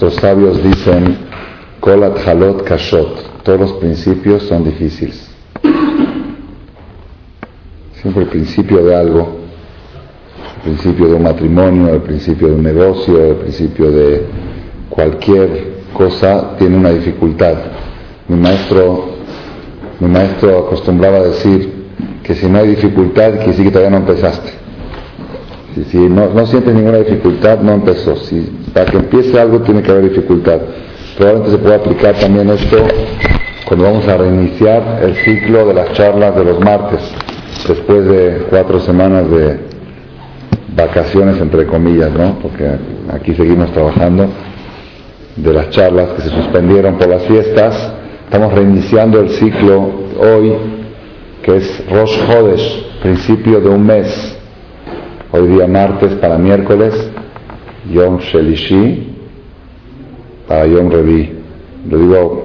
Nuestros sabios dicen, Kolat Halot Kashot, todos los principios son difíciles. Siempre el principio de algo, el principio de un matrimonio, el principio de un negocio, el principio de cualquier cosa tiene una dificultad. Mi maestro, mi maestro acostumbraba a decir que si no hay dificultad, quiere decir que todavía no empezaste. Si, no, no sientes ninguna dificultad, no empezó. Si, para que empiece algo tiene que haber dificultad. Probablemente se puede aplicar también esto cuando vamos a reiniciar el ciclo de las charlas de los martes, después de cuatro semanas de vacaciones, entre comillas, ¿no? Porque aquí seguimos trabajando de las charlas que se suspendieron por las fiestas. Estamos reiniciando el ciclo hoy, que es Rosh Hodesh, principio de un mes. Hoy día martes para miércoles, Yom Shelishi para Yom Revi. Lo digo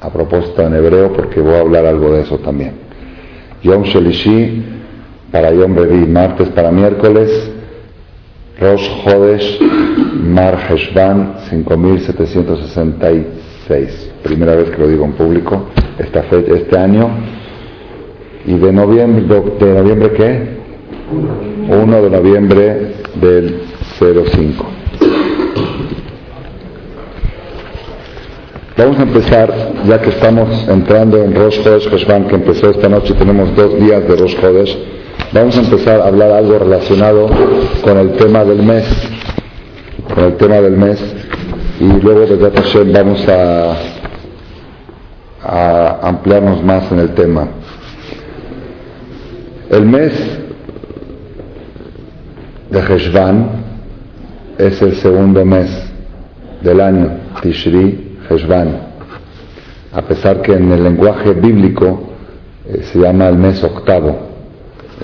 a, propósito en hebreo porque voy a hablar algo de eso también. Yom Shelishi para Yom Revi, martes para miércoles, Rosh Hodesh Mar Heshvan 5766. Primera vez que lo digo en público, esta fecha, este año. ¿Y de noviembre, de noviembre qué? 1 de noviembre del 05. Vamos a empezar, ya que estamos entrando en Rosh Hodesh Heshvan, que empezó esta noche, tenemos dos días de Rosh. Vamos a empezar a hablar algo relacionado con el tema del mes, con el tema del mes, y luego desde Hashem vamos a ampliarnos más en el tema. El mes de Heshvan es el segundo mes del año, Tishri Heshvan, a pesar que en el lenguaje bíblico eh, se llama el mes octavo.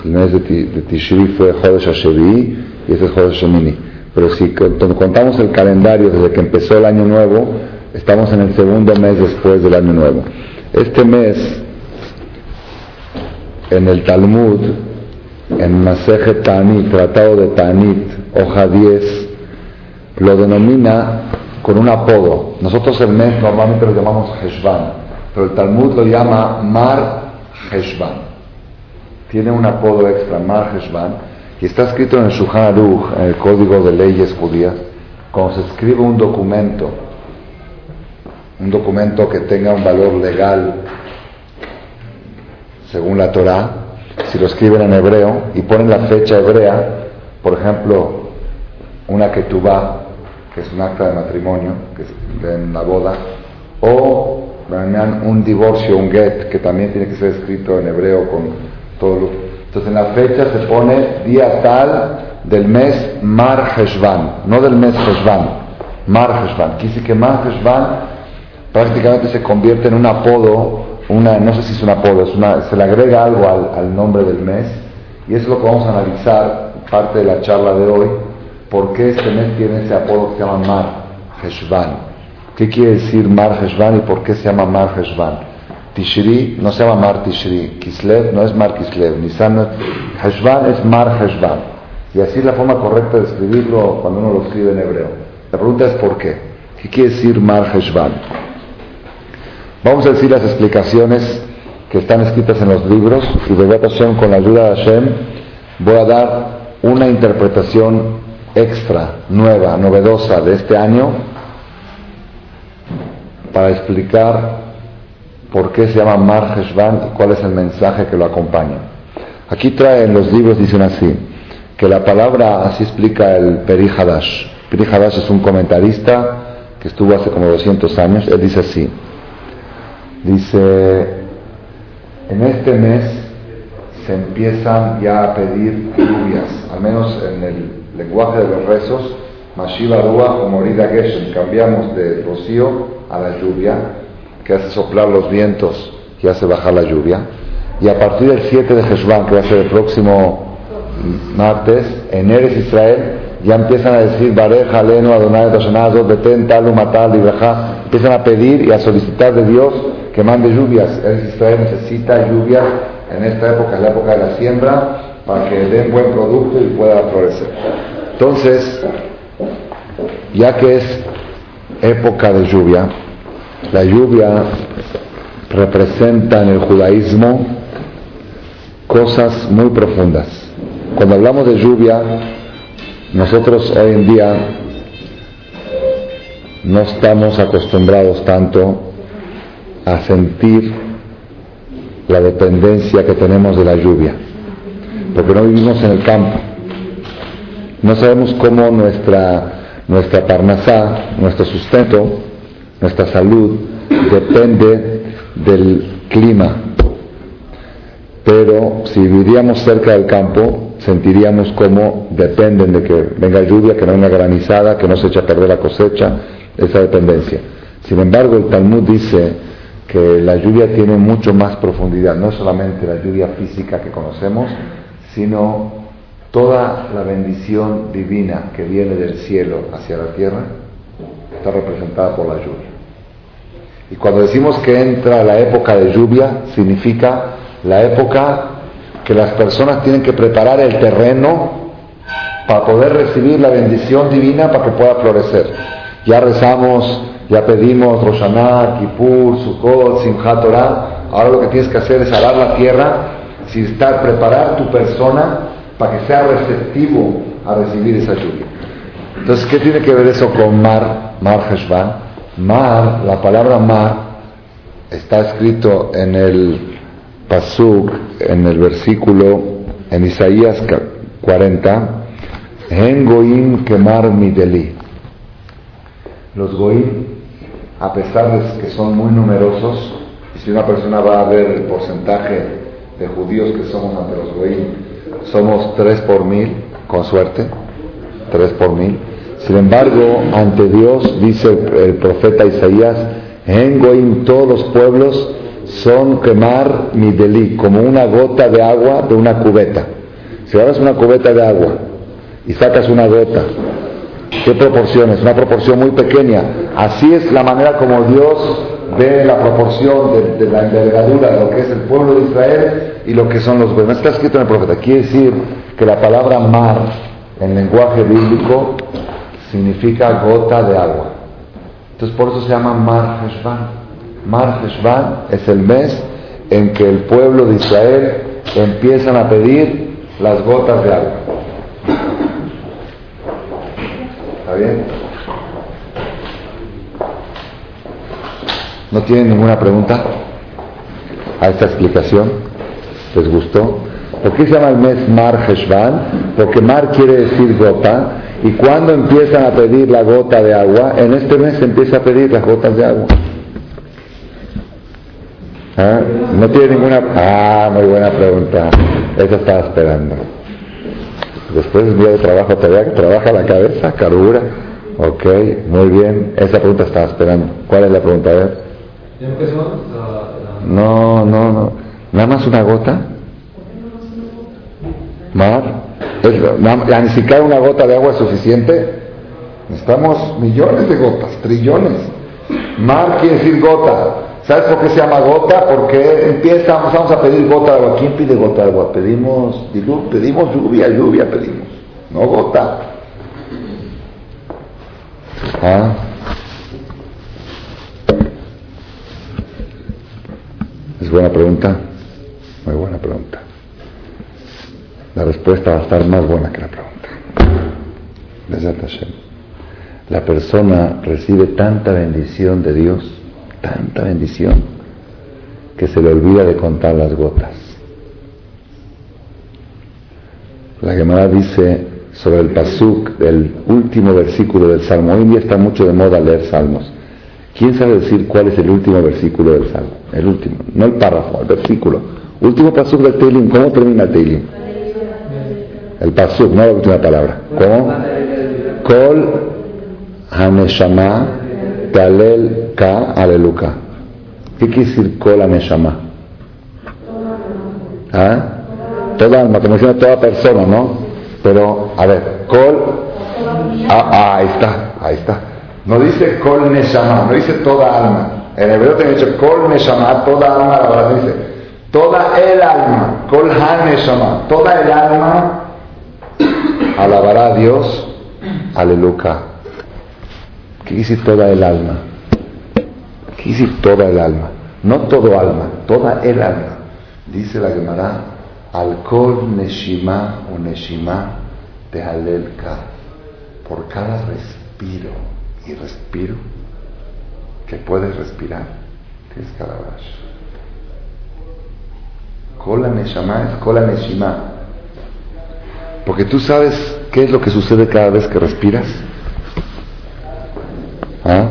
El mes de, Tishri fue Jodesh Hashevi y ese es Jodesh Shemini. Pero si contamos el calendario desde que empezó el año nuevo, estamos en el segundo mes después del año nuevo. Este mes, en el Talmud, en Maseje Tanit, Tratado de Tanit, hoja 10, lo denomina con un apodo. Nosotros el mes normalmente lo llamamos Heshvan, pero el Talmud lo llama Mar Heshvan tiene un apodo extra, Mar Heshvan, y está escrito en el Shulchan en el Código de Leyes Judías, cuando se escribe un documento, un documento que tenga un valor legal según la Torah, si lo escriben en hebreo y ponen la fecha hebrea, por ejemplo, una ketubá, que es un acta de matrimonio, que es en la boda, o un divorcio, un get, que también tiene que ser escrito en hebreo con entonces en la fecha se pone día tal del mes Mar Heshvan, no del mes Heshvan, Mar Heshvan. Quise que Mar Heshvan prácticamente se convierte en un apodo, una, no sé si es un apodo, es una, se le agrega algo al, nombre del mes y eso es lo que vamos a analizar, parte de la charla de hoy, por qué este mes tiene ese apodo que se llama Mar Heshvan. ¿Qué quiere decir Mar Heshvan y por qué se llama Mar Heshvan? Tishri no se llama Mar Tishri, Kislev no es Mar Kislev, Nisan no es, Heshvan es Mar Heshvan. Y así es la forma correcta de escribirlo cuando uno lo escribe en hebreo. La pregunta es ¿por qué? ¿Qué quiere decir Mar Heshvan? Vamos a decir las explicaciones que están escritas en los libros y de Hashem, con la ayuda de Hashem, voy a dar una interpretación extra, nueva, novedosa de este año para explicar por qué se llama Mar Heshvan y cuál es el mensaje que lo acompaña. Aquí trae en los libros, dicen así, que la palabra, así explica el Peri Hadash. Peri Hadash es un comentarista que estuvo hace como 200 años, él dice así, dice, en este mes se empiezan ya a pedir lluvias, al menos en el lenguaje de los rezos, Mashiva Dua o Morida Geshem, cambiamos de rocío a la lluvia, que hace soplar los vientos y hace bajar la lluvia. Y a partir del 7 de Jesús, que va a ser el próximo martes, en Eres Israel, ya empiezan a decir, Bareja, Leno, Adonai, Tashanazot, Beten, Talu, Matal, empiezan a pedir y a solicitar de Dios que mande lluvias. Israel necesita lluvias en esta época, es la época de la siembra, para que den buen producto y pueda florecer. Entonces, ya que es época de lluvia, la lluvia representa en el judaísmo cosas muy profundas. Cuando hablamos de lluvia, nosotros hoy en día no estamos acostumbrados tanto a sentir la dependencia que tenemos de la lluvia, porque no vivimos en el campo. No sabemos cómo nuestra, nuestra parnasá, nuestro sustento, nuestra salud depende del clima. Pero si viviríamos cerca del campo, sentiríamos cómo dependen de que venga lluvia, que no venga granizada, que no se eche a perder la cosecha, esa dependencia. Sin embargo, el Talmud dice que la lluvia tiene mucho más profundidad, no solamente la lluvia física que conocemos, sino toda la bendición divina que viene del cielo hacia la tierra está representada por la lluvia. Y cuando decimos que entra la época de lluvia, significa la época que las personas tienen que preparar el terreno para poder recibir la bendición divina para que pueda florecer. Ya rezamos ya pedimos Roshaná, Kippur, Sukkot, Simchat Torah. Ahora lo que tienes que hacer es arar la tierra, si estar, preparar tu persona para que sea receptivo a recibir esa lluvia. Entonces, ¿qué tiene que ver eso con Mar, Mar Heshvan? Mar, la palabra Mar, está escrito en el Pasuk, en el versículo, en Isaías 40, En Kemar Mideli. Los Goim a pesar de que son muy numerosos, si una persona va a ver el porcentaje de judíos que somos ante los goyim, somos tres por mil, con suerte, tres por mil. Sin embargo, ante Dios, dice el, profeta Isaías, en goyim todos los pueblos son quemar mi delí, como una gota de agua de una cubeta. Si agarras una cubeta de agua y sacas una gota ¿Qué proporciones? Una proporción muy pequeña. Así es la manera como Dios ve la proporción de, la envergadura de lo que es el pueblo de Israel y lo que son los buenos. Está escrito en el profeta. Quiere decir que la palabra mar en lenguaje bíblico significa gota de agua. Entonces por eso se llama Mar Heshvan. Mar Heshvan es el mes en que el pueblo de Israel empiezan a pedir las gotas de agua. Bien? ¿No tienen ninguna pregunta a esta explicación? ¿Les gustó? ¿Por qué se llama el mes Mar Heshvan? Porque Mar quiere decir gota. Y cuando empiezan a pedir la gota de agua, en este mes se empieza a pedir las gotas de agua. ¿Ah? No tiene ninguna... Ah, muy buena pregunta. Eso estaba esperando. Después del día de trabajo todavía que trabaja la cabeza, carura. Ok, muy bien. Esa pregunta estaba esperando. ¿Cuál es la pregunta? A ver. No, no, no. Nada más una gota. Mar. ni siquiera una gota de agua es suficiente. Necesitamos millones de gotas, trillones. Mar quiere decir gota. ¿Sabes por qué se llama gota? Porque empieza, vamos a pedir gota de agua. ¿Quién pide gota de agua? Pedimos pedimos lluvia, lluvia pedimos, no gota. ¿Ah? Es buena pregunta, muy buena pregunta. La respuesta va a estar más buena que la pregunta. La persona recibe tanta bendición de Dios tanta bendición que se le olvida de contar las gotas. La Gemara dice sobre el pasuk del último versículo del Salmo. Hoy en día está mucho de moda leer salmos. ¿Quién sabe decir cuál es el último versículo del Salmo? El último, no el párrafo, el versículo. Último pasuk del Teilim. ¿Cómo termina el Teilim? El pasuk, no la última palabra. ¿Cómo? Kol Haneshama Talel Ka Aleluka. ¿Qué quiere decir Kola Neshama? ¿Ah? Toda alma, como decía toda persona, ¿no? Pero, a ver, Kol. Ah, ah, ahí está, ahí está. No dice Kol Neshama, no dice toda alma. En hebreo te dicho Kol Neshama, toda alma, la verdad dice toda el alma, Kol Han Neshama, toda el alma alabará a Dios, aleluya. ¿Qué dice toda el alma? ¿Qué dice toda el alma? No todo alma, toda el alma. Dice la Gemara, alcohol neshima o neshima de. Por cada respiro y respiro que puedes respirar, tienes alabar. Kola neshama es kola neshima. Porque tú sabes qué es lo que sucede cada vez que respiras. ¿Ah?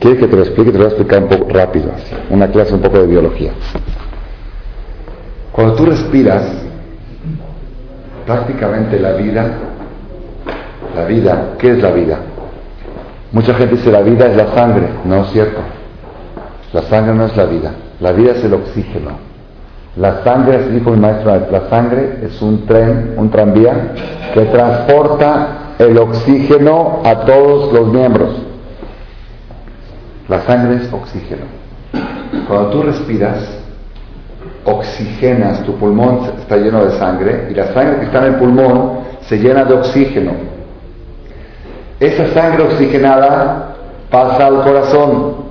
Quiere que te lo explique, te lo voy a explicar un poco rápido, una clase un poco de biología. Cuando tú respiras, prácticamente la vida, la vida, ¿qué es la vida? Mucha gente dice la vida es la sangre, no es cierto. La sangre no es la vida, la vida es el oxígeno. La sangre, así dijo mi maestro, la sangre es un tren, un tranvía que transporta el oxígeno a todos los miembros. La sangre es oxígeno. Cuando tú respiras, oxigenas, tu pulmón está lleno de sangre y la sangre que está en el pulmón se llena de oxígeno. Esa sangre oxigenada pasa al corazón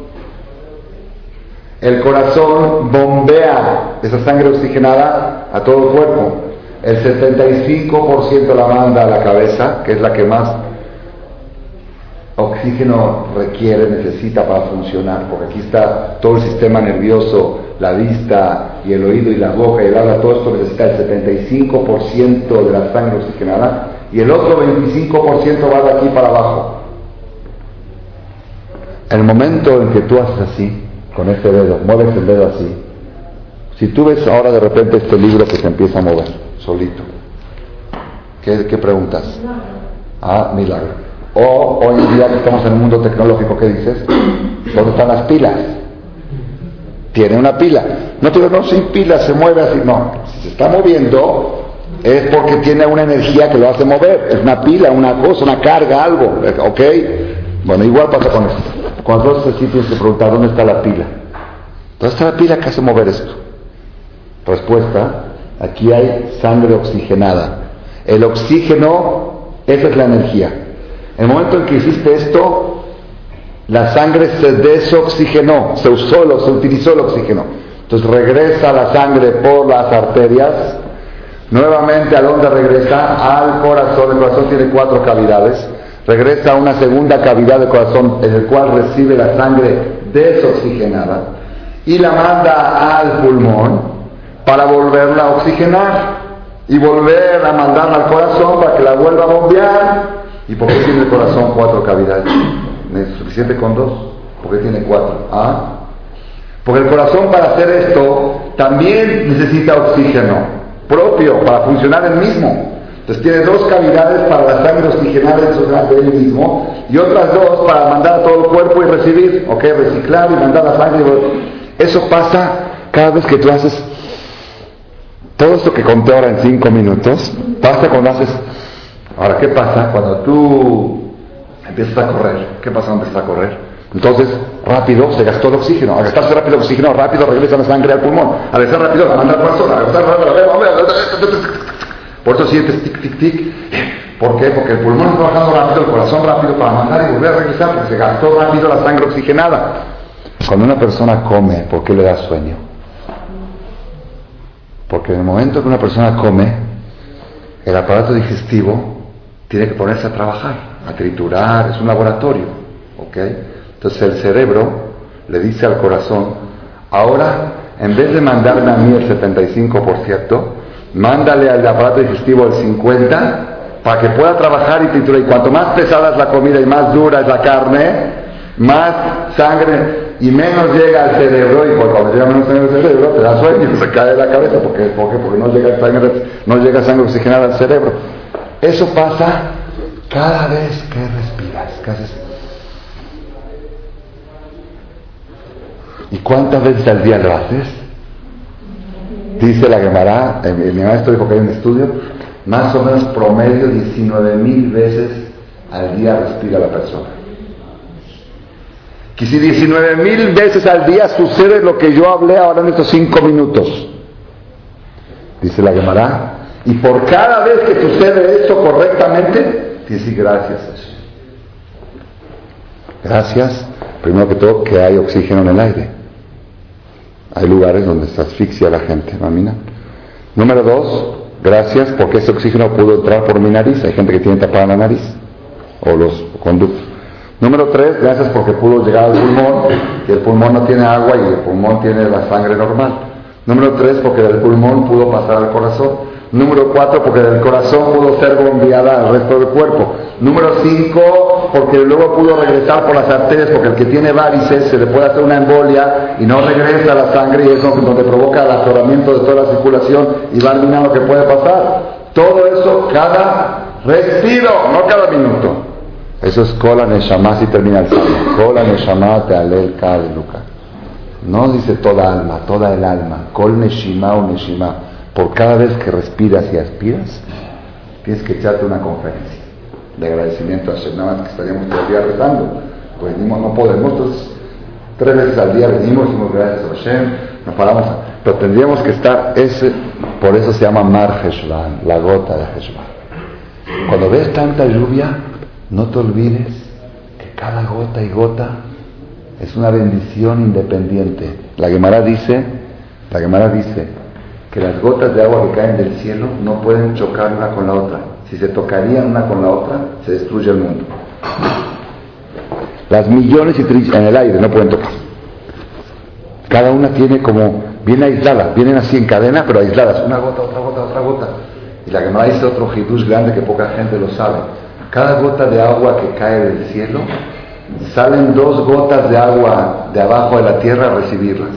el corazón bombea esa sangre oxigenada a todo el cuerpo. El 75% la manda a la cabeza, que es la que más oxígeno requiere, necesita para funcionar, porque aquí está todo el sistema nervioso, la vista y el oído y la boca y el habla, todo esto necesita el 75% de la sangre oxigenada y el otro 25% va de aquí para abajo. El momento en que tú haces así, con este dedo, mueves el dedo así. Si tú ves ahora de repente este libro que se empieza a mover, solito, ¿qué, preguntas? Ah, milagro. O hoy en día que estamos en un mundo tecnológico, ¿qué dices? ¿Dónde están las pilas? Tiene una pila. No te no, sin pila se mueve así. No, si se está moviendo es porque tiene una energía que lo hace mover. Es una pila, una cosa, una carga, algo. ¿Ok? Bueno, igual pasa con esto. Cuando haces así tienes que dónde está la pila. ¿Dónde está la pila que hace mover esto? Respuesta, aquí hay sangre oxigenada. El oxígeno, esa es la energía. En el momento en que hiciste esto, la sangre se desoxigenó, se usó, se utilizó el oxígeno. Entonces regresa la sangre por las arterias, nuevamente a dónde regresa? Al corazón. El corazón tiene cuatro cavidades regresa a una segunda cavidad del corazón en el cual recibe la sangre desoxigenada y la manda al pulmón para volverla a oxigenar y volver a mandarla al corazón para que la vuelva a bombear. ¿Y por qué tiene el corazón cuatro cavidades? ¿Es suficiente con dos? ¿Por qué tiene cuatro? ¿Ah? Porque el corazón para hacer esto también necesita oxígeno propio para funcionar el mismo. Entonces tiene dos cavidades para la sangre oxigenada de él mismo y otras dos para mandar a todo el cuerpo y recibir, ok, reciclar y mandar la sangre. Eso pasa cada vez que tú haces todo esto que conté ahora en cinco minutos, pasa cuando haces... Ahora, ¿qué pasa cuando tú empiezas a correr? ¿Qué pasa cuando empiezas a correr? Entonces, rápido, se gastó el oxígeno. Al gastarse rápido el oxígeno, rápido regresa la sangre al pulmón. Al gastar rápido, la manda al corazón. Al gastar rápido, por eso sientes tic, tic, tic. ¿Por qué? Porque el pulmón está trabajando rápido, el corazón rápido para mandar y volver a regresar, porque se gastó rápido la sangre oxigenada. Cuando una persona come, ¿por qué le da sueño? Porque en el momento que una persona come, el aparato digestivo tiene que ponerse a trabajar, a triturar, es un laboratorio. ¿ok? Entonces el cerebro le dice al corazón, ahora, en vez de mandarme a mí el 75%, mándale al aparato digestivo el 50 para que pueda trabajar y triturar. Y cuanto más pesada es la comida y más dura es la carne, más sangre y menos llega al cerebro. Y cuando llega menos sangre al cerebro, te da sueño se cae de la cabeza. porque Porque no llega, sangre, no llega sangre oxigenada al cerebro. Eso pasa cada vez que respiras. ¿Y cuántas veces al día lo haces? Dice la Gemara, mi maestro dijo que hay un estudio, más o menos promedio 19 mil veces al día respira la persona. Que si 19 mil veces al día sucede lo que yo hablé ahora en estos cinco minutos, dice la Gemara, y por cada vez que sucede eso correctamente, decir gracias Gracias, primero que todo, que hay oxígeno en el aire. Hay lugares donde se asfixia la gente, ¿mamina? Número dos, gracias porque ese oxígeno pudo entrar por mi nariz. Hay gente que tiene tapada la nariz o los conductos. Número tres, gracias porque pudo llegar al pulmón, que el pulmón no tiene agua y el pulmón tiene la sangre normal. Número tres, porque del pulmón pudo pasar al corazón. Número cuatro, porque del corazón pudo ser bombeada al resto del cuerpo. Número cinco, porque luego pudo regresar por las arterias, porque el que tiene varices se le puede hacer una embolia y no regresa la sangre y eso es donde provoca el atoramiento de toda la circulación y va a lo que puede pasar. Todo eso cada respiro, no cada minuto. Eso es Kola Neshama si termina el salmo. Kola Neshama te alel luka. No dice toda alma, toda el alma. Kol Neshima o Neshima. Por cada vez que respiras y aspiras, tienes que echarte una conferencia de agradecimiento a Hashem. Nada más que estaríamos todo el día rezando. Pues no podemos. Entonces, tres veces al día venimos, decimos gracias a Hashem, nos paramos. Pero tendríamos que estar, ese, por eso se llama Mar Heshvan, la gota de Heshvan. Cuando ves tanta lluvia, no te olvides que cada gota y gota es una bendición independiente. La Gemara dice, la Gemara dice que las gotas de agua que caen del cielo no pueden chocar una con la otra. Si se tocarían una con la otra, se destruye el mundo. Las millones y trillones en el aire no pueden tocar. Cada una tiene como, viene aislada, vienen así en cadena, pero aisladas. Una gota, otra gota, otra gota. Y la Gemara dice otro hidús grande que poca gente lo sabe cada gota de agua que cae del cielo, salen dos gotas de agua de abajo de la tierra a recibirlas.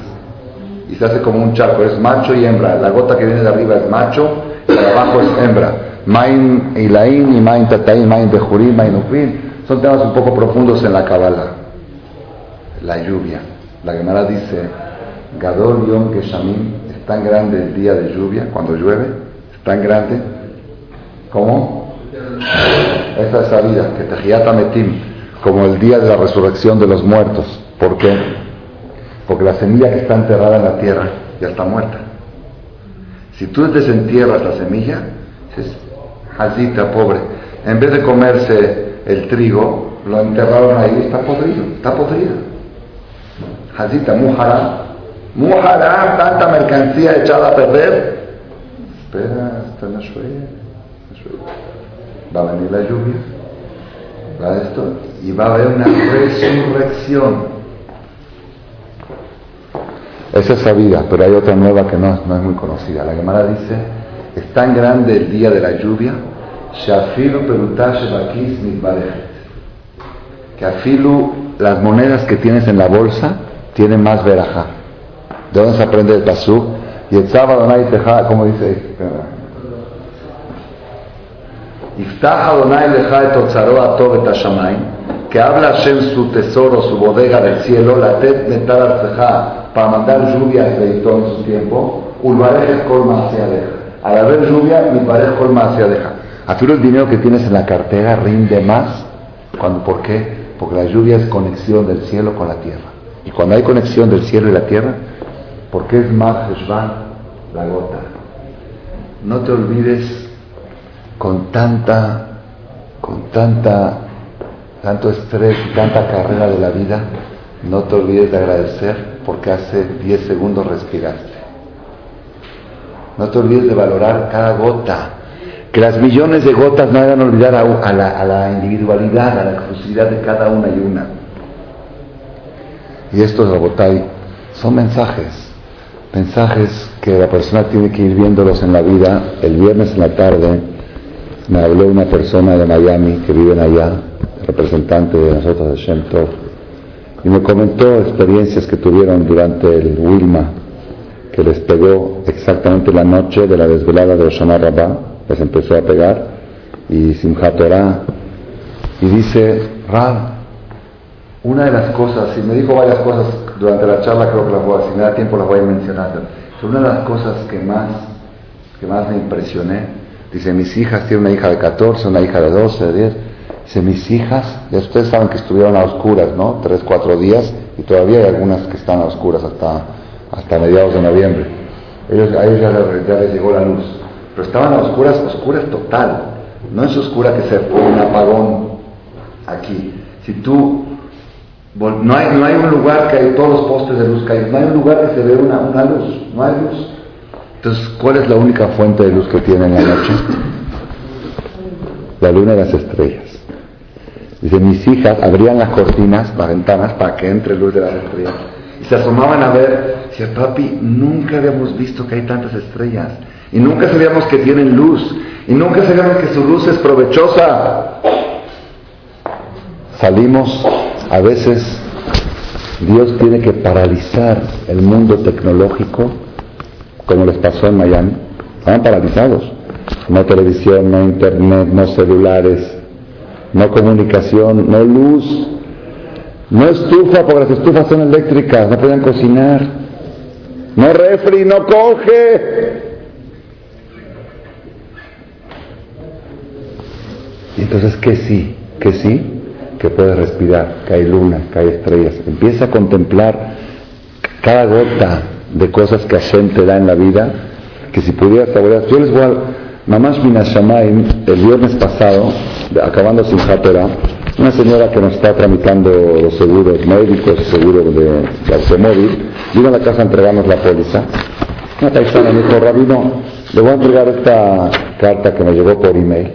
Y se hace como un charco, es macho y hembra. La gota que viene de arriba es macho y de abajo es hembra. Main Ilain y Main Tataín, Main Bejurim, Main. Son temas un poco profundos en la Kabbalah. La lluvia. La Gemara dice, Gadol Yom Geshamim, es tan grande el día de lluvia, cuando llueve, es tan grande como esa es vida, que Tejiyata Metim, como el día de la resurrección de los muertos. ¿Por qué? Porque la semilla que está enterrada en la tierra ya está muerta. Si tú desentierras la semilla, es Hazita, pobre, en vez de comerse el trigo, lo enterraron ahí, está podrido, está podrido. Hazita, mujará, mujará, tanta mercancía echada a perder. Espera, está en la va a venir la lluvia, va esto, y va a haber una resurrección. Esa es sabida, pero hay otra nueva que no, no es muy conocida. La Gemara dice, es tan grande el día de la lluvia, que afilu las monedas que tienes en la bolsa tienen más veraja. ¿De dónde se aprende el pasú? Y el sábado nadie te como dice, que habla Hashem su tesoro, su bodega del cielo, la tet metal para mandar lluvia de todo en su tiempo, ulvarej colma hacia. Al haber lluvia, mi pareja colma hacia deja. Así el dinero que tienes en la cartera rinde más. Cuando, ¿Por qué? Porque la lluvia es conexión del cielo con la tierra. Y cuando hay conexión del cielo y la tierra, ¿por qué es más la gota? No te olvides con tanta, con tanta, tanto estrés y tanta carrera de la vida, no te olvides de agradecer porque hace 10 segundos respiraste. No te olvides de valorar cada gota. Que las millones de gotas no hagan olvidar a, la, individualidad, a la exclusividad de cada una y una. Y estos, Rabotay, son mensajes. Mensajes que la persona tiene que ir viéndolos en la vida el viernes en la tarde me habló una persona de Miami que vive allá, representante de nosotros de Shem Tov, y me comentó experiencias que tuvieron durante el Wilma, que les pegó exactamente la noche de la desvelada de Oshana Rabbah, les empezó a pegar, y Simchat y dice, Rab, una de las cosas, y me dijo varias cosas durante la charla, creo que las voy a, si me da tiempo las voy a mencionar, pero una de las cosas que más, que más me impresioné, Dice, mis hijas, tiene una hija de 14, una hija de 12, de 10. Dice, mis hijas, ya ustedes saben que estuvieron a oscuras, ¿no? Tres, cuatro días, y todavía hay algunas que están a oscuras hasta, hasta mediados de noviembre. Ellos, a ellos ya, les llegó la luz. Pero estaban a oscuras, oscuras total. No es oscura que se pone un apagón aquí. Si tú No hay, no hay un lugar que hay todos los postes de luz caídos, no hay un lugar que se ve una, una luz, no hay luz. Entonces, ¿cuál es la única fuente de luz que tiene en la noche? La luna y las estrellas. Dice, mis hijas abrían las cortinas, las ventanas, para que entre luz de las estrellas. Y se asomaban a ver, decía, papi, nunca habíamos visto que hay tantas estrellas. Y nunca sabíamos que tienen luz. Y nunca sabíamos que su luz es provechosa. Salimos a veces Dios tiene que paralizar el mundo tecnológico, como les pasó en Miami. Estaban paralizados. No televisión, no internet, no celulares, no comunicación, no luz, no estufa, porque las estufas son eléctricas, no pueden cocinar. No refri, no coge. Y entonces, ¿qué sí? ¿Qué sí? que puedes respirar, que hay luna, que hay estrellas. Empieza a contemplar cada gota de cosas que Hashem te da en la vida, que si pudieras saborear. Yo les voy a... Mamás Minashamayim, el viernes pasado, acabando sin Japera, una señora que nos está tramitando los seguros médicos, seguros de, de automóvil, vino a la casa a entregarnos la póliza. Una paisana me dijo, Rabino, le voy a entregar esta carta que me llegó por email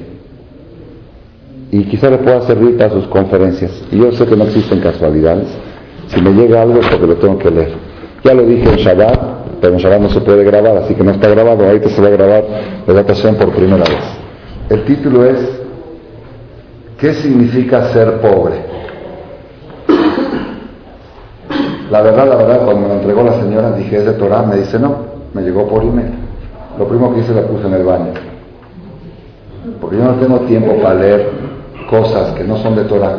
y quizá le pueda servir para sus conferencias. Yo sé que no existen casualidades. Si me llega algo porque lo tengo que leer. Ya lo dije en Shabbat, pero en Shabbat no se puede grabar, así que no está grabado. Te se va a grabar la ocasión por primera vez. El título es ¿Qué significa ser pobre? La verdad, la verdad, cuando me lo entregó la señora, dije, ¿es de Torah? Me dice, no, me llegó por email. Lo primero que hice la puse en el baño. Porque yo no tengo tiempo para leer cosas que no son de Torah,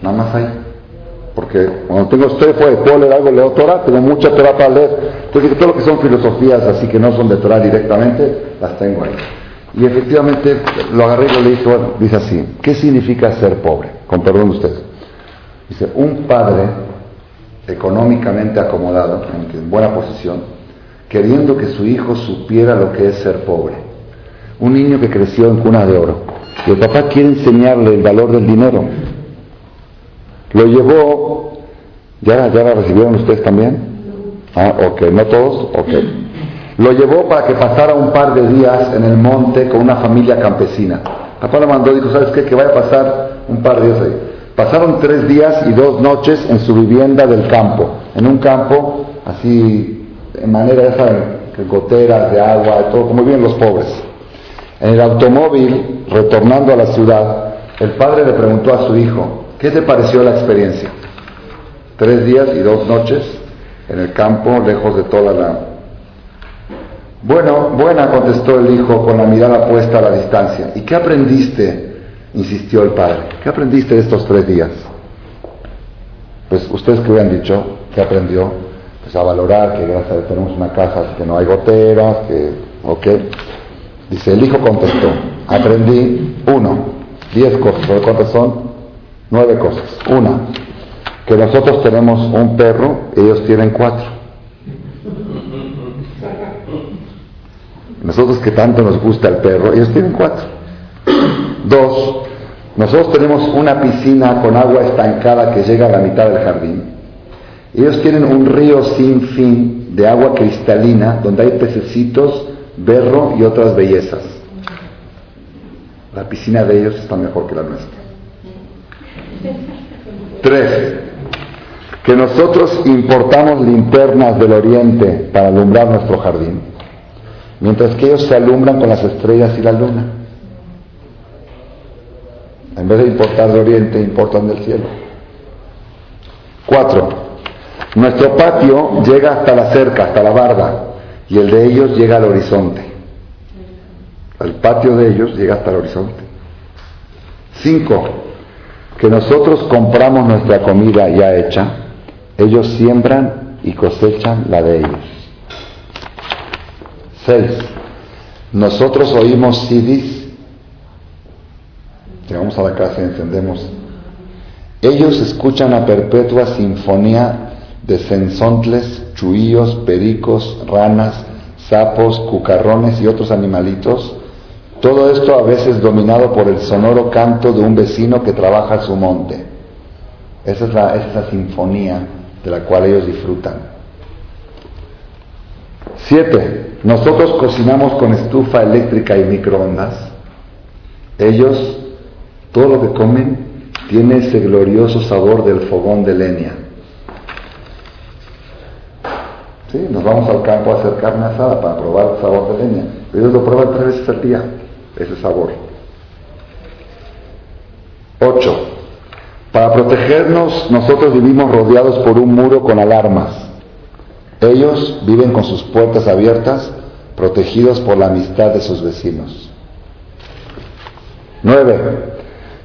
nada más hay. Porque cuando tengo estoy fuera, puedo leer algo, leo Torah, tengo mucha Torah para leer. Entonces todo lo que son filosofías así que no son de Torah directamente, las tengo ahí. Y efectivamente lo agarré y lo leí, dice así, ¿qué significa ser pobre? Con perdón de ustedes. Dice, un padre económicamente acomodado, en buena posición, queriendo que su hijo supiera lo que es ser pobre. Un niño que creció en cuna de oro, y el papá quiere enseñarle el valor del dinero. Lo llevó, ¿ya, ya la recibieron ustedes también? Ah, ok, no todos, ok. Lo llevó para que pasara un par de días en el monte con una familia campesina. Papá le mandó, dijo, ¿sabes qué? Que vaya a pasar un par de días ahí. Pasaron tres días y dos noches en su vivienda del campo, en un campo así, en manera de saben, goteras de agua, todo, como viven los pobres. En el automóvil, retornando a la ciudad, el padre le preguntó a su hijo, ¿qué te pareció la experiencia? Tres días y dos noches en el campo, lejos de toda la... Bueno, buena, contestó el hijo con la mirada puesta a la distancia. ¿Y qué aprendiste? insistió el padre. ¿Qué aprendiste estos tres días? Pues ustedes que hubieran dicho, ¿qué aprendió? Pues a valorar que gracias a Dios tenemos una casa que no hay goteras, que, ok. Dice, el hijo contestó, aprendí uno, diez cosas. cuántas son? Nueve cosas. Una, que nosotros tenemos un perro, ellos tienen cuatro. Nosotros que tanto nos gusta el perro, ellos tienen cuatro. Dos, nosotros tenemos una piscina con agua estancada que llega a la mitad del jardín. Ellos tienen un río sin fin de agua cristalina donde hay pececitos berro y otras bellezas. La piscina de ellos está mejor que la nuestra. Tres, que nosotros importamos linternas del oriente para alumbrar nuestro jardín, mientras que ellos se alumbran con las estrellas y la luna. En vez de importar del oriente, importan del cielo. Cuatro, nuestro patio llega hasta la cerca, hasta la barda, y el de ellos llega al horizonte. El patio de ellos llega hasta el horizonte. Cinco, que nosotros compramos nuestra comida ya hecha, ellos siembran y cosechan la de ellos. Seis, nosotros oímos CDs, llegamos a la casa y encendemos. Ellos escuchan a perpetua sinfonía de sensontles, chuillos, pericos, ranas, sapos, cucarrones y otros animalitos. Todo esto a veces dominado por el sonoro canto de un vecino que trabaja su monte. Esa es, la, esa sinfonía de la cual ellos disfrutan. Siete, nosotros cocinamos con estufa eléctrica y microondas. Ellos, todo lo que comen tiene ese glorioso sabor del fogón de leña. ¿Sí? Nos vamos al campo a hacer carne asada para probar el sabor de leña. Ellos lo prueban tres veces al día, ese sabor. Ocho. Para protegernos, nosotros vivimos rodeados por un muro con alarmas. Ellos viven con sus puertas abiertas, protegidos por la amistad de sus vecinos. Nueve.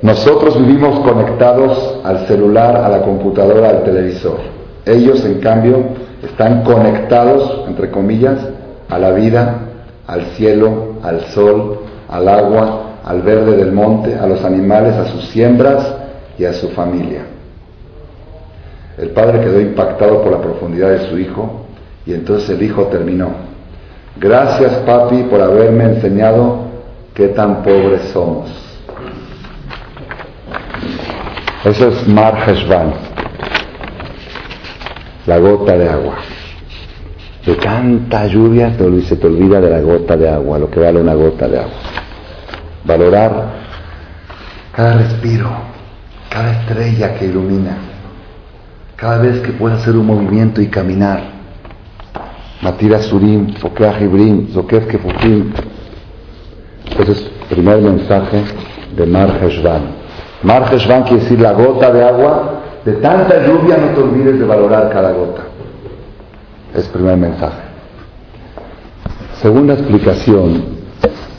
Nosotros vivimos conectados al celular, a la computadora, al televisor. Ellos, en cambio, están conectados, entre comillas, a la vida, al cielo, al sol, al agua, al verde del monte, a los animales, a sus siembras y a su familia. El padre quedó impactado por la profundidad de su hijo y entonces el hijo terminó. Gracias papi por haberme enseñado qué tan pobres somos. Eso es Mar Heshvan, la gota de agua. De tanta lluvia se te olvida de la gota de agua, lo que vale una gota de agua. Valorar cada respiro, cada estrella que ilumina, cada vez que puedes hacer un movimiento y caminar. Matira Surim, Fokeah Ibrim, Zokef Kefukim. Ese es el primer mensaje de Mar Heshvan. Mar Heshvan quiere decir la gota de agua. De tanta lluvia no te olvides de valorar cada gota. Es el primer mensaje. Segunda explicación,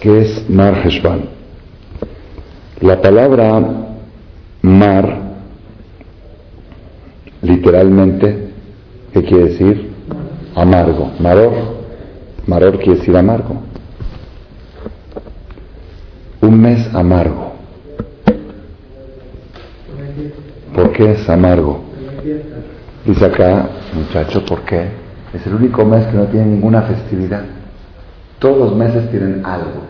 que es Mar Heshvan. La palabra mar, literalmente, ¿qué quiere decir? Amargo. Maror. Maror quiere decir amargo. Un mes amargo. ¿Por qué es amargo? Dice acá, muchacho, ¿por qué? Es el único mes que no tiene ninguna festividad. Todos los meses tienen algo.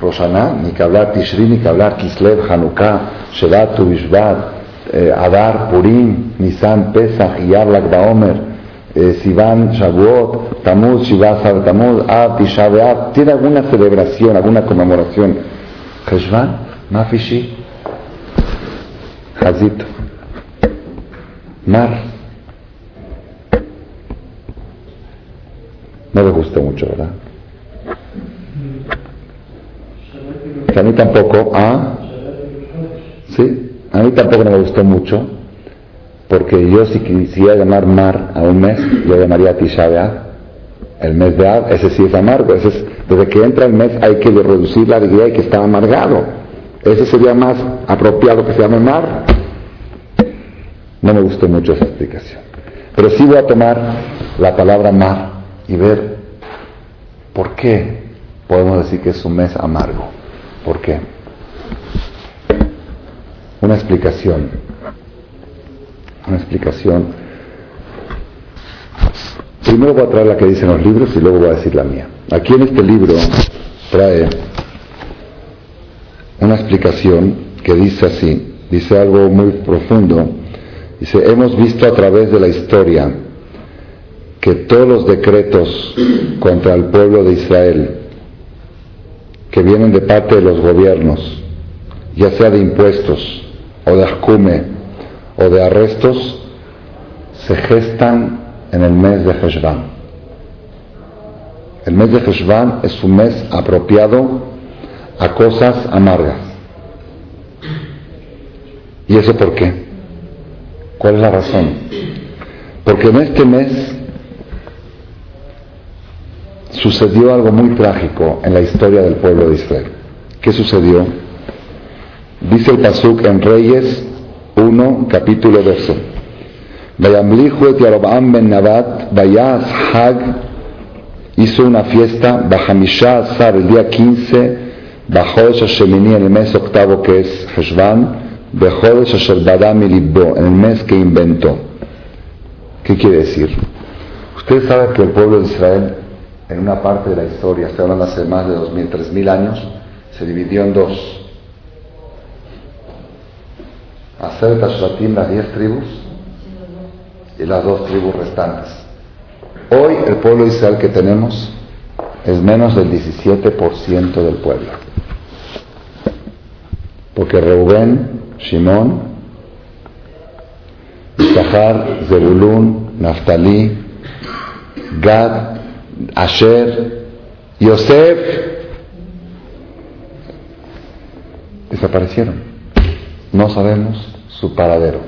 Roshaná, ni que hablar Tishri, ni que hablar Kislev, Hanukkah, Shevat, Tuvishvat, eh, Adar, Purim, Nisan, Pesach, Iyar, Baomer, eh, Sivan, Shavuot, Tamuz, Shivasar, Tamuz, Ab, Tisha ¿Tiene alguna celebración, alguna conmemoración? Heshvan, Mafishi, Hazito, Mar. No le gustó mucho, ¿verdad? A mí tampoco. Sí, a mí tampoco me gustó mucho, porque yo si quisiera llamar mar a un mes, yo llamaría Tisha el mes de Av, ese sí es amargo, desde que entra el mes hay que reducir la alegría y que está amargado. Ese sería más apropiado que se llame mar. No me gustó mucho esa explicación. Pero sí voy a tomar la palabra mar y ver por qué podemos decir que es un mes amargo. ¿Por qué? Una explicación. Una explicación. Primero voy a traer la que dicen los libros y luego voy a decir la mía. Aquí en este libro trae una explicación que dice así, dice algo muy profundo. Dice, hemos visto a través de la historia que todos los decretos contra el pueblo de Israel que vienen de parte de los gobiernos, ya sea de impuestos o de ascume o de arrestos, se gestan en el mes de Heshvan. El mes de Heshvan es un mes apropiado a cosas amargas. ¿Y eso por qué? ¿Cuál es la razón? Porque en este mes sucedió algo muy trágico en la historia del pueblo de Israel. ¿Qué sucedió? Dice el Pasuk en Reyes 1, capítulo 12. Vayamlihu et Yarobam ben Nabat, Vayas Hag, hizo una fiesta, Bajamisha Azar, el día 15, Bajodesh Hashemini, en el mes octavo que es Heshvan, Bejodesh Hasherbadam Libbo, en el mes que inventó. ¿Qué quiere decir? Ustedes saben que el pueblo de Israel en una parte de la historia, estoy hablando hace más de 2.000, 3.000 años, se dividió en dos. Hacer Tashratim, las diez tribus y las dos tribus restantes. Hoy el pueblo Israel que tenemos es menos del 17% del pueblo. Porque Reubén, Shimón, Isahar, Zebulún, Naftali, Gad, Asher, Yosef, desaparecieron. No sabemos su paradero,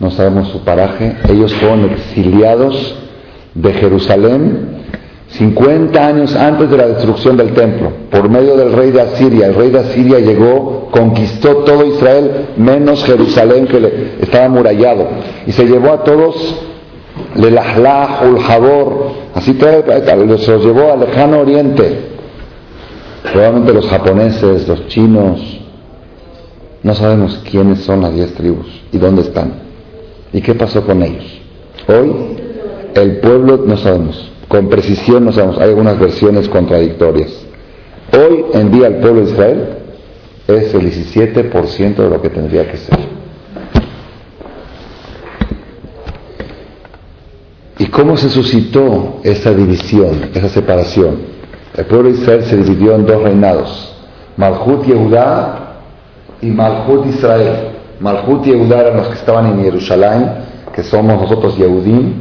no sabemos su paraje. Ellos fueron exiliados de Jerusalén 50 años antes de la destrucción del templo, por medio del rey de Asiria. El rey de Asiria llegó, conquistó todo Israel, menos Jerusalén que estaba amurallado, y se llevó a todos Lelahlah, Ulhabor, así todo, se los llevó al lejano oriente. Probablemente los japoneses, los chinos, no sabemos quiénes son las diez tribus y dónde están y qué pasó con ellos. Hoy el pueblo no sabemos, con precisión no sabemos, hay algunas versiones contradictorias. Hoy en día el pueblo de Israel es el 17% de lo que tendría que ser. ¿Y cómo se suscitó esa división, esa separación? El pueblo de Israel se dividió en dos reinados, Malhut Yehudá y Malhut Israel. Malhut Yehudá eran los que estaban en Jerusalén, que somos nosotros Yehudim,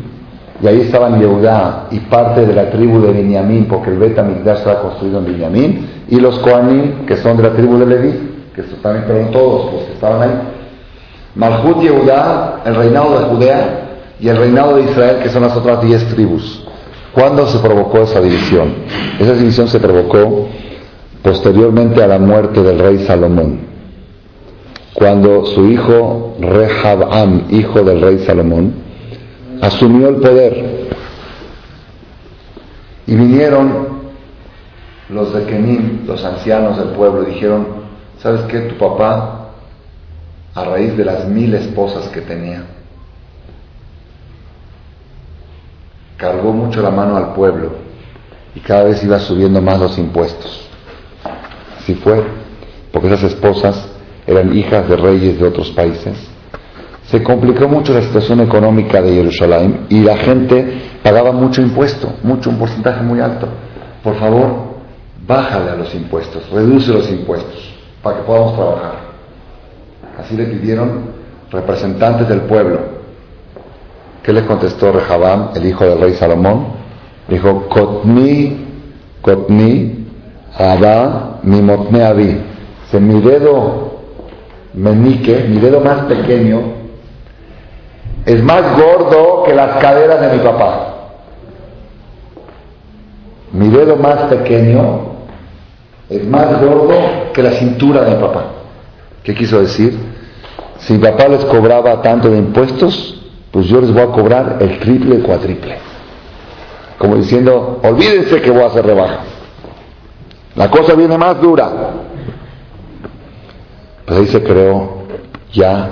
y ahí estaban Yehudá y parte de la tribu de Benjamín, porque el Bet HaMikdash estaba construido en Benjamín, y los Kohanim, que son de la tribu de Leví, que también fueron todos los que estaban ahí. Malhut Yehudá, el reinado de Judea, y el reinado de Israel, que son las otras diez tribus. ¿Cuándo se provocó esa división? Esa división se provocó posteriormente a la muerte del rey Salomón, cuando su hijo Rehabam, hijo del rey Salomón, asumió el poder. Y vinieron los de Kenim, los ancianos del pueblo, y dijeron, ¿sabes qué? Tu papá, a raíz de las mil esposas que tenía, cargó mucho la mano al pueblo y cada vez iba subiendo más los impuestos. Así fue, porque esas esposas eran hijas de reyes de otros países. Se complicó mucho la situación económica de Jerusalén y la gente pagaba mucho impuesto, mucho, un porcentaje muy alto. Por favor, bájale a los impuestos, reduce los impuestos para que podamos trabajar. Así le pidieron representantes del pueblo. ¿Qué le contestó Rehabam, el hijo del rey Salomón? Dijo, Kotni, Kotni, Abba, mi motne abi. Se mi dedo menique, mi dedo más pequeño, es más gordo que las caderas de mi papá. Mi dedo más pequeño es más gordo que la cintura de mi papá. ¿Qué quiso decir? Si mi papá les cobraba tanto de impuestos, pues yo les voy a cobrar el triple cuatriple. Como diciendo, olvídense que voy a hacer rebaja. La cosa viene más dura. Pues ahí se creó ya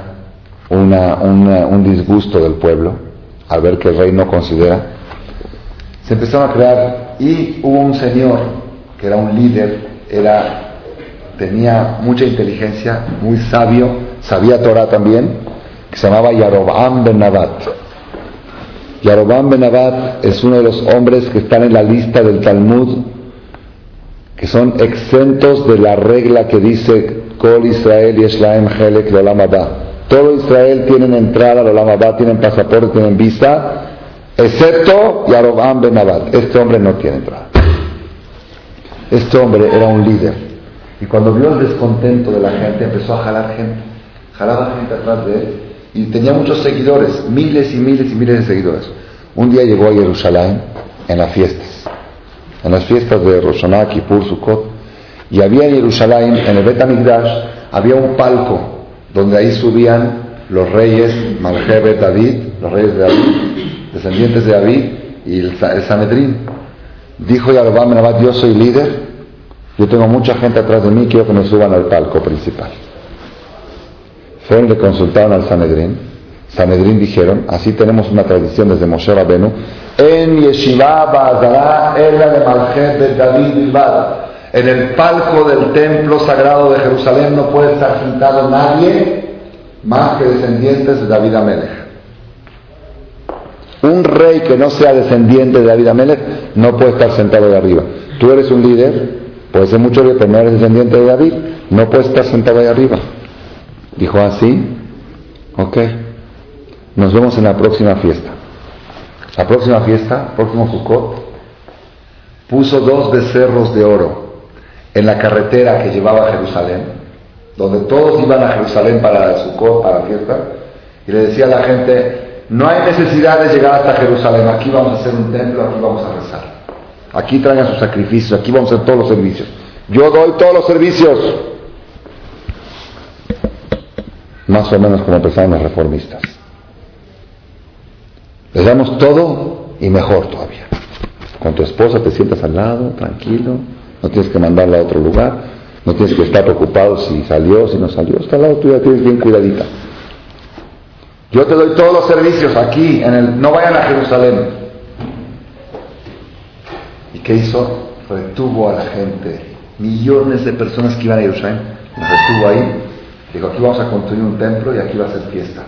un disgusto del pueblo al ver que el rey no considera. Se empezaron a crear y hubo un señor que era un líder, era, tenía mucha inteligencia, muy sabio, sabía Torah también, que se llamaba Yarobam Ben Nabat. Yarobam Ben Nabat es uno de los hombres que están en la lista del Talmud, que son exentos de la regla que dice Kol Israel y Eshlaem Helek Todo Israel tienen entrada al Olam tienen pasaporte, tienen visa, excepto Yarobam Ben Nabat. Este hombre no tiene entrada. Este hombre era un líder. Y cuando vio el descontento de la gente, empezó a jalar gente. Jalaba gente atrás de él y tenía muchos seguidores, miles y miles y miles de seguidores. Un día llegó a Jerusalén en las fiestas, en las fiestas de Rosh Hashanah, Kippur, Sukkot, y había en Jerusalén, en el Bet había un palco donde ahí subían los reyes, Malhebet, David, los reyes de David, descendientes de David y el, Sanedrín. Dijo Yarobam Abad, yo soy líder, yo tengo mucha gente atrás de mí, quiero que me suban al palco principal. Fueron le consultaron al Sanedrín. Sanedrín dijeron, así tenemos una tradición desde Moshe Rabenu, en Yeshiva Ba'azara era de de David Bilbao. En el palco del templo sagrado de Jerusalén no puede estar sentado nadie más que descendientes de David Amelech. Un rey que no sea descendiente de David Amelech no puede estar sentado de arriba. Tú eres un líder, puede ser mucho líder, pero no eres descendiente de David, no puedes estar sentado ahí arriba. Dijo así, ok, nos vemos en la próxima fiesta. La próxima fiesta, próximo Sukkot, puso dos becerros de oro en la carretera que llevaba a Jerusalén, donde todos iban a Jerusalén para Sukkot, para la fiesta, y le decía a la gente, no hay necesidad de llegar hasta Jerusalén, aquí vamos a hacer un templo, aquí vamos a rezar. Aquí traigan sus sacrificios, aquí vamos a hacer todos los servicios. Yo doy todos los servicios. Más o menos como pensaban los reformistas. Les damos todo y mejor todavía. Con tu esposa te sientas al lado, tranquilo, no tienes que mandarla a otro lugar, no tienes que estar preocupado si salió, si no salió, está al lado tuyo, tienes bien cuidadita. Yo te doy todos los servicios aquí, en el, no vayan a Jerusalén. ¿Y qué hizo? Retuvo a la gente, millones de personas que iban a Jerusalén, los retuvo ahí. Dijo, aquí vamos a construir un templo y aquí va a ser fiesta.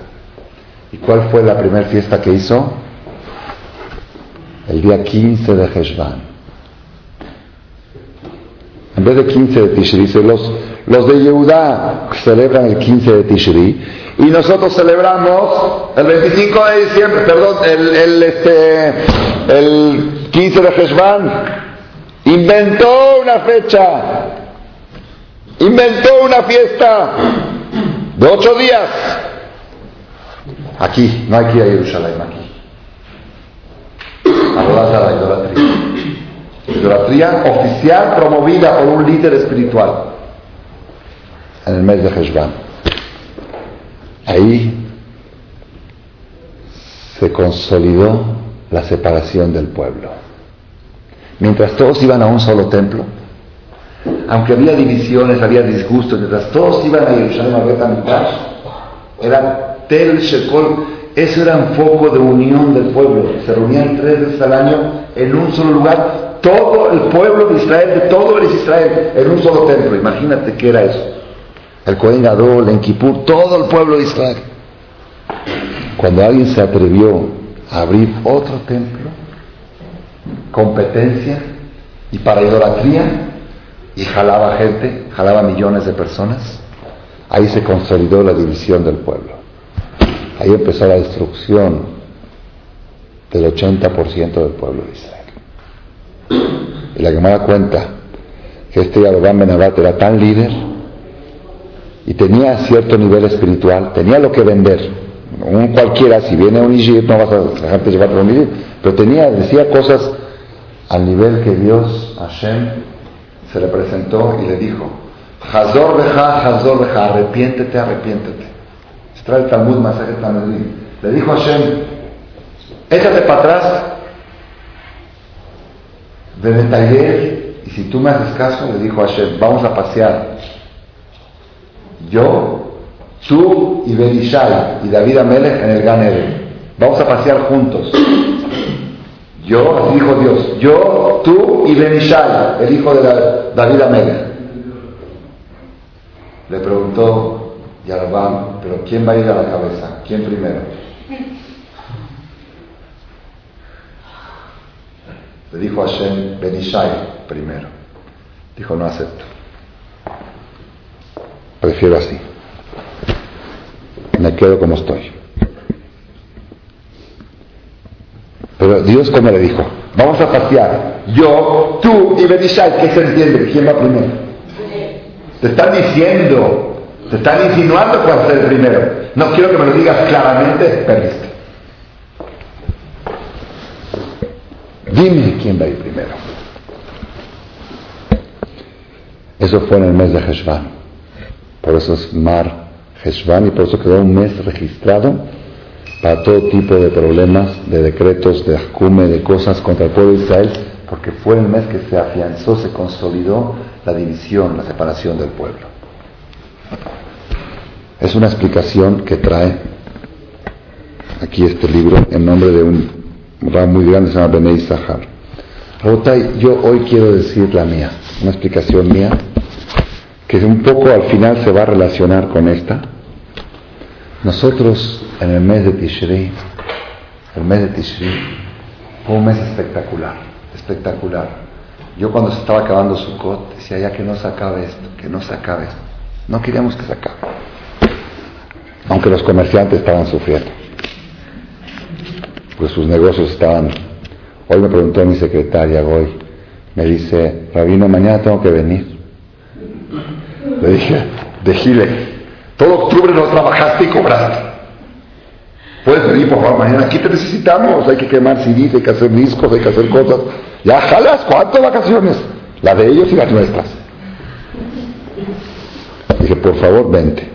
¿Y cuál fue la primera fiesta que hizo? El día 15 de Heshvan. En vez de 15 de Tishri, los, los de Yehudá celebran el 15 de Tishri y nosotros celebramos el 25 de diciembre, perdón, el, el, este, el 15 de Heshvan. Inventó una fecha, inventó una fiesta ocho días. Aquí, no hay que ir a Jerusalén, aquí. Adorar a la idolatría. Idolatría oficial promovida por un líder espiritual en el mes de Heshvan. Ahí se consolidó la separación del pueblo. Mientras todos iban a un solo templo, aunque había divisiones, había disgustos, mientras todos iban a Jerusalén a mitad, era Tel Shekol, eso era un foco de unión del pueblo. Se reunían tres veces al año en un solo lugar, todo el pueblo de Israel, de todo el Israel, en un solo templo. Imagínate qué era eso. El Cohen Gadol, en Kippur, todo el pueblo de Israel. Cuando alguien se atrevió a abrir otro templo, competencia y para idolatría, y jalaba gente, jalaba millones de personas, ahí se consolidó la división del pueblo. Ahí empezó la destrucción del 80% del pueblo de Israel. Y la da cuenta que este Yarobam Benabat era tan líder y tenía cierto nivel espiritual, tenía lo que vender. Un cualquiera, si viene un Ijir, no vas a dejarte llevar por un Ijir, pero tenía, decía cosas al nivel que Dios, Hashem, se le presentó y le dijo, Hazor beja, Hazor beja, arrepiéntete, arrepiéntete. Trae el Talmud Tanedrim. Le dijo a Hashem, échate para atrás, de taller, y si tú me haces caso, le dijo a Hashem, vamos a pasear. Yo, tú y Berishai y David Amelech en el Gan. Vamos a pasear juntos. Yo, dijo Dios, yo, tú y Benishai, el hijo de David Amelech. Le preguntó Yarabam, pero ¿quién va a ir a la cabeza? ¿Quién primero? Le dijo a Hashem, Benishai primero. Dijo, no acepto. Prefiero así. Me quedo como estoy. Pero Dios, ¿cómo le dijo? Vamos a pasear. Yo, tú y Benishai. ¿Qué se entiende? ¿Quién va primero? Te están diciendo te están insinuando cuál es el primero. No quiero que me lo digas claramente, perdiste. Dime quién va a ir primero. Eso fue en el mes de Heshvan. Por eso es Mar Heshvan y por eso quedó un mes registrado para todo tipo de problemas, de decretos, de acume, de cosas contra el pueblo de Israel, porque fue el mes que se afianzó, se consolidó la división, la separación del pueblo. Es una explicación que trae aquí este libro en nombre de un rab muy grande, se llama Benei Sahar. yo hoy quiero decir la mía, una explicación mía, que un poco al final se va a relacionar con esta, Nosotros en el mes de Tishri, el mes de Tishri fue un mes espectacular, espectacular. Yo cuando se estaba acabando su cot decía ya que no se acabe esto, que no se acabe esto. No queríamos que se acabe. Aunque los comerciantes estaban sufriendo. Pues sus negocios estaban. Hoy me preguntó mi secretaria, hoy, me dice, Rabino, mañana tengo que venir. Le dije, de Gile, todo octubre no trabajaste y cobraste. Puedes venir, por favor, mañana. Aquí te necesitamos. Hay que quemar CDs, hay que hacer discos, hay que hacer cosas. Ya jalas, ¿cuántas vacaciones? La de ellos y las nuestras. Dije, por favor, vente.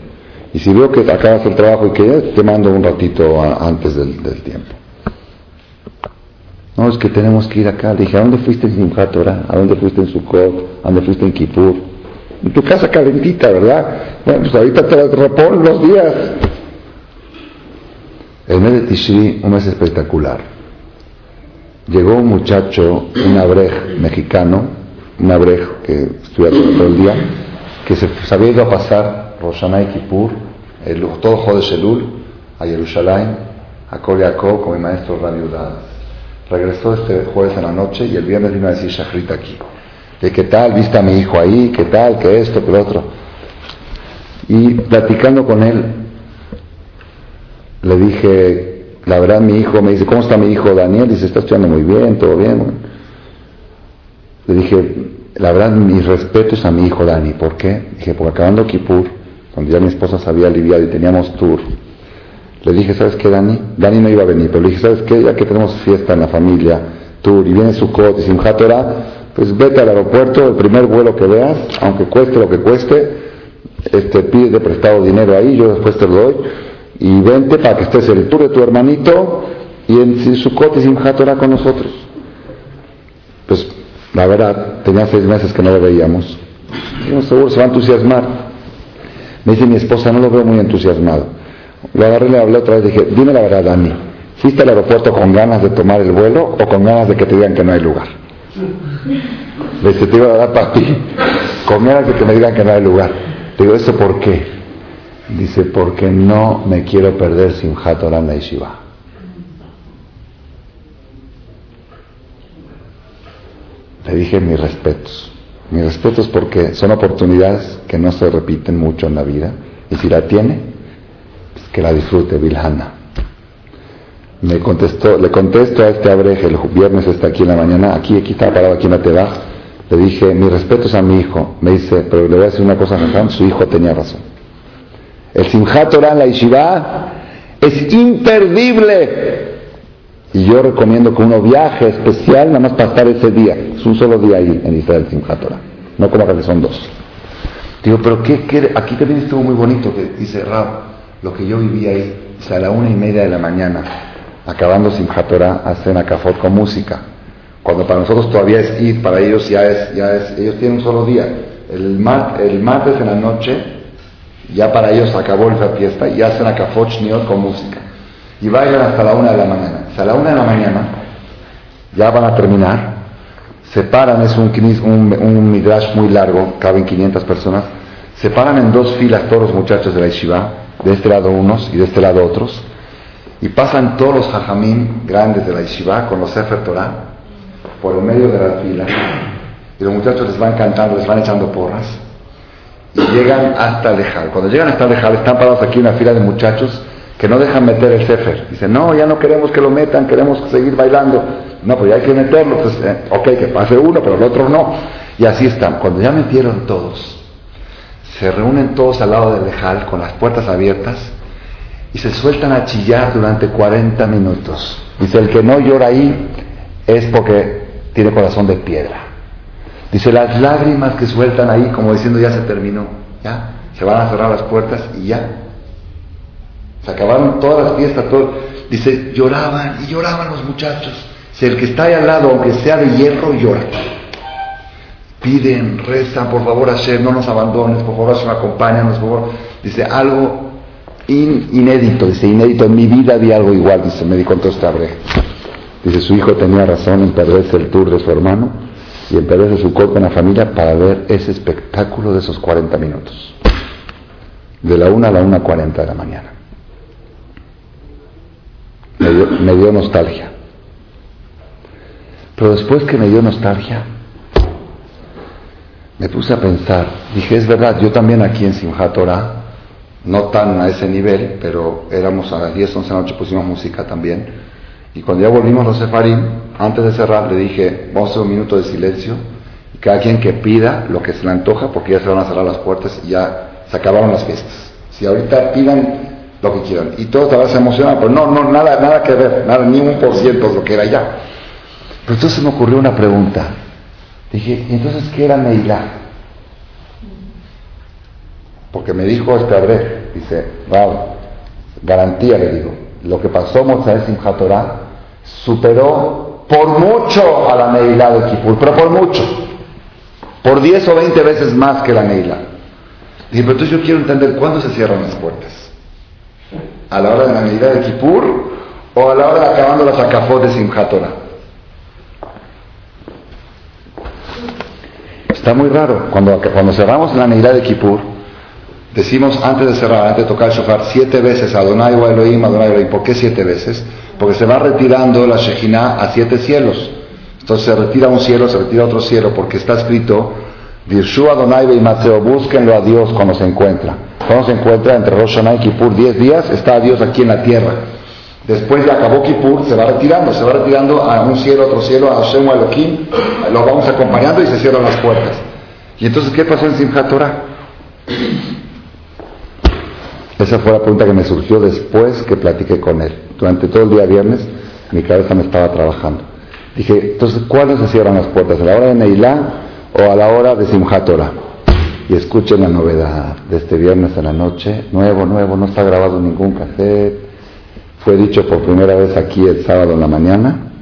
Y si veo que acabas el trabajo y que te mando un ratito antes del, tiempo. No, es que tenemos que ir acá. Dije, ¿a dónde fuiste en Simchat ¿A dónde fuiste en Sukkot? ¿A dónde fuiste en Kippur? En tu casa calentita, ¿verdad? Bueno, pues ahorita te repon los días. El mes de Tishri, un mes espectacular. Llegó un muchacho, un abrej mexicano, un abrej que estudia todo el día, que se, había ido a pasar Roshanay y Kippur, el, todo Jodesh Elul, a Jerusalén, a Koliakó con mi maestro Radio Regresó este jueves en la noche y el viernes vino a decir Shachrit aquí. De qué tal, viste a mi hijo ahí, qué tal, qué esto, qué lo otro. Y platicando con él, le dije, la verdad mi hijo, me dice, ¿cómo está mi hijo Daniel? Dice, está estudiando muy bien, todo bien. Le dije, la verdad mis respetos a mi hijo Dani. ¿Por qué? Dije, porque acabando Kippur, cuando ya mi esposa se había aliviado y teníamos tour, le dije, ¿sabes qué, Dani? Dani no iba a venir, pero le dije, ¿sabes qué? Ya que tenemos fiesta en la familia, tour, y viene su y Simchat Torah, pues vete al aeropuerto, el primer vuelo que veas, aunque cueste lo que cueste, este, pide de prestado dinero ahí, yo después te lo doy, y vente para que estés el tour de tu hermanito y en su y Simchat Torah con nosotros. Pues la verdad, tenía seis meses que no lo veíamos. Dijimos, seguro se va a entusiasmar. Me dice mi esposa, no lo veo muy entusiasmado. Lo agarré, le hablé otra vez, dije, dime la verdad, Dani, ¿fuiste al aeropuerto con ganas de tomar el vuelo o con ganas de que te digan que no hay lugar? Le dije, te iba a dar para ti, que me digan que no hay lugar. Le digo, ¿eso por qué? Dice, porque no me quiero perder sin Hatorán la Yeshiva. Le dije mis respetos. Mis respetos porque son oportunidades que no se repiten mucho en la vida. Y si la tiene, pues que la disfrute, Vilhana. Me contestó, le contesto a este abreje, el viernes está aquí en la mañana, aquí, aquí está parado, aquí en la Teba. Le dije, mis respetos a mi hijo. Me dice, pero le voy a decir una cosa, su hijo tenía razón. El Simchat Torah la Yeshiva es imperdible. Y yo recomiendo que uno viaje especial nada más para estar ese día. Es un solo día ahí en Israel Simchat Torah. No como que son dos. Digo, pero ¿qué, Aquí también estuvo muy bonito que dice Rab, lo que yo viví ahí, o sea, a la una y media de la mañana, acabando Simchat Torah, hacen acafot con música. Cuando para nosotros todavía es ir, para ellos ya es, ya es, ellos tienen un solo día. El, el martes en la noche, ya para ellos acabó la fiesta y hacen acafot shniot con música. Y vayan hasta la una de la mañana a la una de la mañana, ya van a terminar, se paran, es un, un, midrash muy largo, caben 500 personas, se paran en dos filas todos los muchachos de la yeshiva, de este lado unos y de este lado otros, y pasan todos los hajamim grandes de la yeshiva con los Sefer Torah por el medio de la fila, y los muchachos les van cantando, les van echando porras, y llegan hasta Lejal. Cuando llegan hasta Lejal, están parados aquí una fila de muchachos que no dejan meter el Sefer. Dicen, no, ya no queremos que lo metan, queremos seguir bailando. No, pues ya hay que meterlo. Pues, eh, ok, que pase uno, pero el otro no. Y así están. Cuando ya metieron todos, se reúnen todos al lado del lejal con las puertas abiertas y se sueltan a chillar durante 40 minutos. Dice, el que no llora ahí es porque tiene corazón de piedra. Dice, las lágrimas que sueltan ahí como diciendo ya se terminó, ya, se van a cerrar las puertas y ya, se acabaron todas las fiestas, todo. Dice, lloraban y lloraban los muchachos. Si el que está ahí al lado, aunque sea de hierro, llora. Piden, rezan, por favor, Hashem, no nos abandones, por favor, Hashem, acompáñanos, por favor. Dice, algo inédito, dice, inédito, en mi vida vi algo igual, dice, me di cuenta este Dice, su hijo tenía razón en perderse el tour de su hermano y en perderse su cuerpo en la familia para ver ese espectáculo de esos 40 minutos. De la 1 a la 1.40 de la mañana. me dio, nostalgia. Pero después que me dio nostalgia, me puse a pensar, dije, es verdad, yo también aquí en Simchat Torah, no tan a ese nivel, pero éramos a las 10, 11 de la noche, pusimos música también. Y cuando ya volvimos los sefarim, antes de cerrar, le dije, vamos a hacer un minuto de silencio, y cada quien que pida lo que se le antoja, porque ya se van a cerrar las puertas y ya se acabaron las fiestas. Si ahorita pidan lo que quieran. Y todos se emocionan, pero no, no, nada, nada que ver, nada, ni un por ciento de lo que era ya. Pero entonces me ocurrió una pregunta. Dije, ¿y entonces qué era Neilá? Porque me dijo este Abre, dice, wow, garantía le digo, lo que pasó Moisés en Torah superó por mucho a la Neilá de Kipur, pero por mucho, por 10 o 20 veces más que la Neilá. Dije, pero entonces yo quiero entender cuándo se cierran las puertas a la hora de la medida de Kippur o a la hora de acabando la sacafot de Simchat Está muy raro. Cuando, cuando cerramos la medida de Kippur, decimos antes de cerrar, antes de tocar el shofar, siete veces Adonai o Elohim, Adonai Elohim. ¿Por qué siete veces? Porque se va retirando la Shejina a siete cielos. Entonces se retira un cielo, se retira otro cielo, porque está escrito, Dirshu Adonai y Mateo, búsquenlo a Dios cuando se encuentra. Cuando se encuentra entre Rosh y Kippur 10 días, está Dios aquí en la tierra. Después de acabó Kippur, se va retirando, se va retirando a un cielo, otro cielo, a Hashem o Elohim, lo vamos acompañando y se cierran las puertas. ¿Y entonces qué pasó en Simchat Torah? Esa fue la pregunta que me surgió después que platiqué con él. Durante todo el día viernes mi cabeza me estaba trabajando. Dije, entonces, ¿cuáles se cierran las puertas? ¿A la hora de Neilá o a la hora de Simchat Torah? y escuchen la novedad de este viernes a la noche. Nuevo, nuevo, no está grabado ningún cassette. Fue dicho por primera vez aquí el sábado en la mañana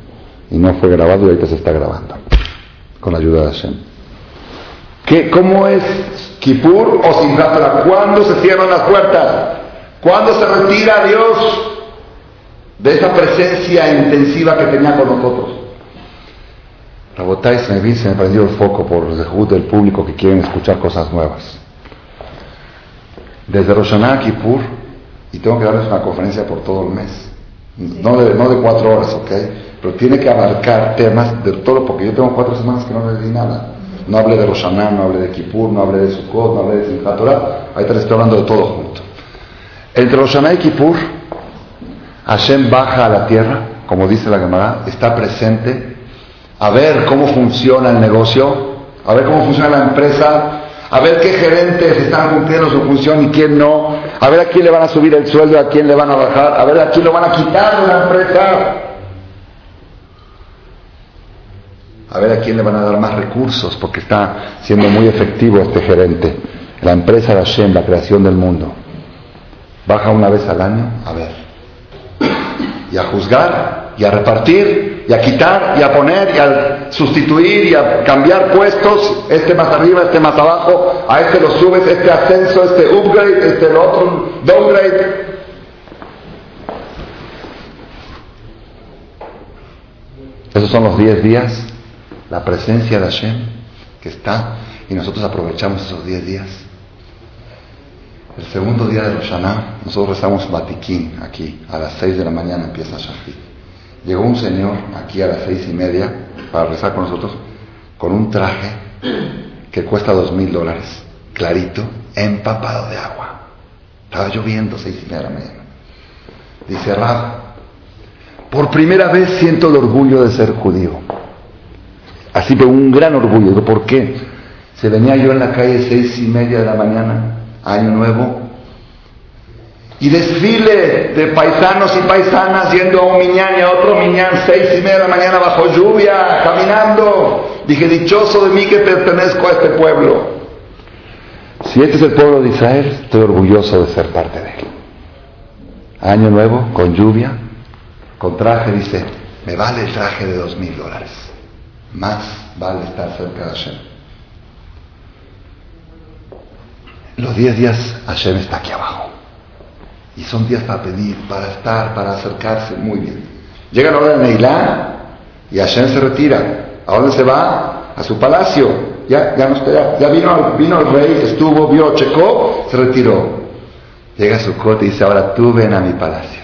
y no fue grabado y ahorita se está grabando con la ayuda de Hashem. ¿Qué, ¿Cómo es Kippur o Simchat ¿Cuándo se cierran las puertas? ¿Cuándo se retira Dios de esa presencia intensiva que tenía con nosotros? Rabotai se me, se me prendió el foco por el del público que quieren escuchar cosas nuevas. Desde Roshaná a Kippur, y tengo que darles una conferencia por todo el mes, no de, no de cuatro horas, ¿ok? Pero tiene que abarcar temas de todo, porque yo tengo cuatro semanas que no les di nada. No hablé de Roshaná, no hablé de Kippur, no hablé de Sukkot, no hablé de Simchat Torah, ahorita les estoy hablando de todo junto. Entre Roshaná y Kippur, Hashem baja a la tierra, como dice la Gemara, está presente a ver cómo funciona el negocio, a ver cómo funciona la empresa, a ver qué gerentes están cumpliendo su función y quién no, a ver a quién le van a subir el sueldo, a quién le van a bajar, a ver a quién lo van a quitar de la empresa, a ver a quién le van a dar más recursos, porque está siendo muy efectivo este gerente. La empresa de Hashem, la creación del mundo, baja una vez al año, a ver, y a juzgar, y a repartir, y a quitar y a poner y a sustituir y a cambiar puestos, este más arriba, este más abajo, a este lo subes, este ascenso, este upgrade, este lo otro downgrade. Esos son los 10 días, la presencia de Hashem que está y nosotros aprovechamos esos 10 días. El segundo día de Rosh nosotros rezamos Batiquín aquí, a las 6 de la mañana empieza Shafit. Llegó un señor aquí a las seis y media para rezar con nosotros con un traje que cuesta dos mil dólares, clarito, empapado de agua. Estaba lloviendo seis y media de la mañana. Dice Rab, por primera vez siento el orgullo de ser judío. Así, pero un gran orgullo. ¿por qué? Se venía yo en la calle seis y media de la mañana, año nuevo, y desfile de paisanos y paisanas yendo a un miñán y a otro miñán, seis y media de la mañana bajo lluvia, caminando. Dije, dichoso de mí que pertenezco a este pueblo. Si este es el pueblo de Israel, estoy orgulloso de ser parte de él. Año nuevo, con lluvia, con traje, dice, me vale el traje de dos mil dólares. Más vale estar cerca de Hashem. Los diez días Hashem está aquí abajo. Y son días para pedir, para estar, para acercarse. Muy bien. Llega la hora de Neilá y Hashem se retira. ¿A dónde se va? A su palacio. Ya, ya no está, ya, vino, vino el rey, estuvo, vio, checó, se retiró. Llega a su corte y dice, ahora tú ven a mi palacio.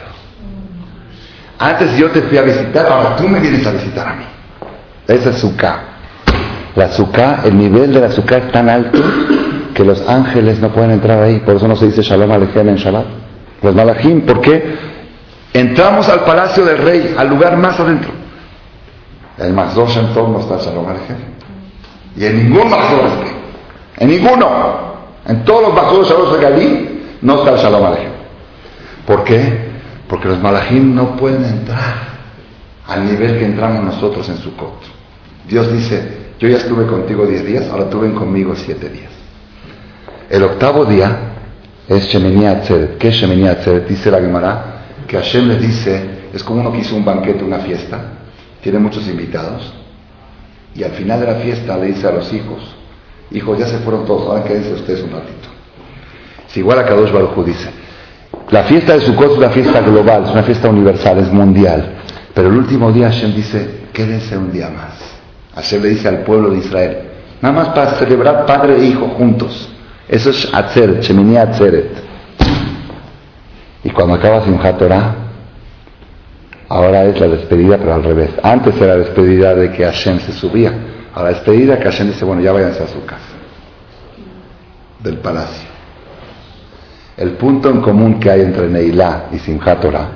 Antes yo te fui a visitar, ahora tú me vienes a visitar a mí. Esa es Sukkah. La Sukkah, el nivel de la Sukkah es tan alto que los ángeles no pueden entrar ahí. Por eso no se dice Shalom Alejem en Shabbat. Los malachim, ¿por qué? Entramos al palacio del rey, al lugar más adentro. El Mazor Shem no está Shalom Alejem. Y en ningún Mazor En ninguno. En todos los Mazor Shalom de no está el Shalom Alejem. ¿Por qué? Porque los malachim no pueden entrar al nivel que entramos nosotros en Sukkot. Dios dice, yo ya estuve contigo diez días, ahora tú ven conmigo siete días. El octavo día es Shemini Atzeret. ¿Qué es Shemini Atzeret? Dice la Gemara que Hashem le dice, es como uno que hizo un banquete, una fiesta, tiene muchos invitados, y al final de la fiesta le dice a los hijos, hijos, ya se fueron todos, ahora quédense ustedes un ratito. Si igual a Kadosh Baruj dice, la fiesta de Sukkot es una fiesta global, es una fiesta universal, es mundial, pero el último día Hashem dice, quédense un día más. Hashem le dice al pueblo de Israel, nada más para celebrar padre e hijo juntos. Eso es Atzeret, Shemini Atzeret. Y cuando acaba Simchat Torah, ahora es la despedida, pero al revés. Antes era la despedida de que Hashem se subía. Ahora la despedida que Hashem dice, bueno, ya váyanse a su casa. Del palacio. El punto en común que hay entre Neilá y Simchat Torah,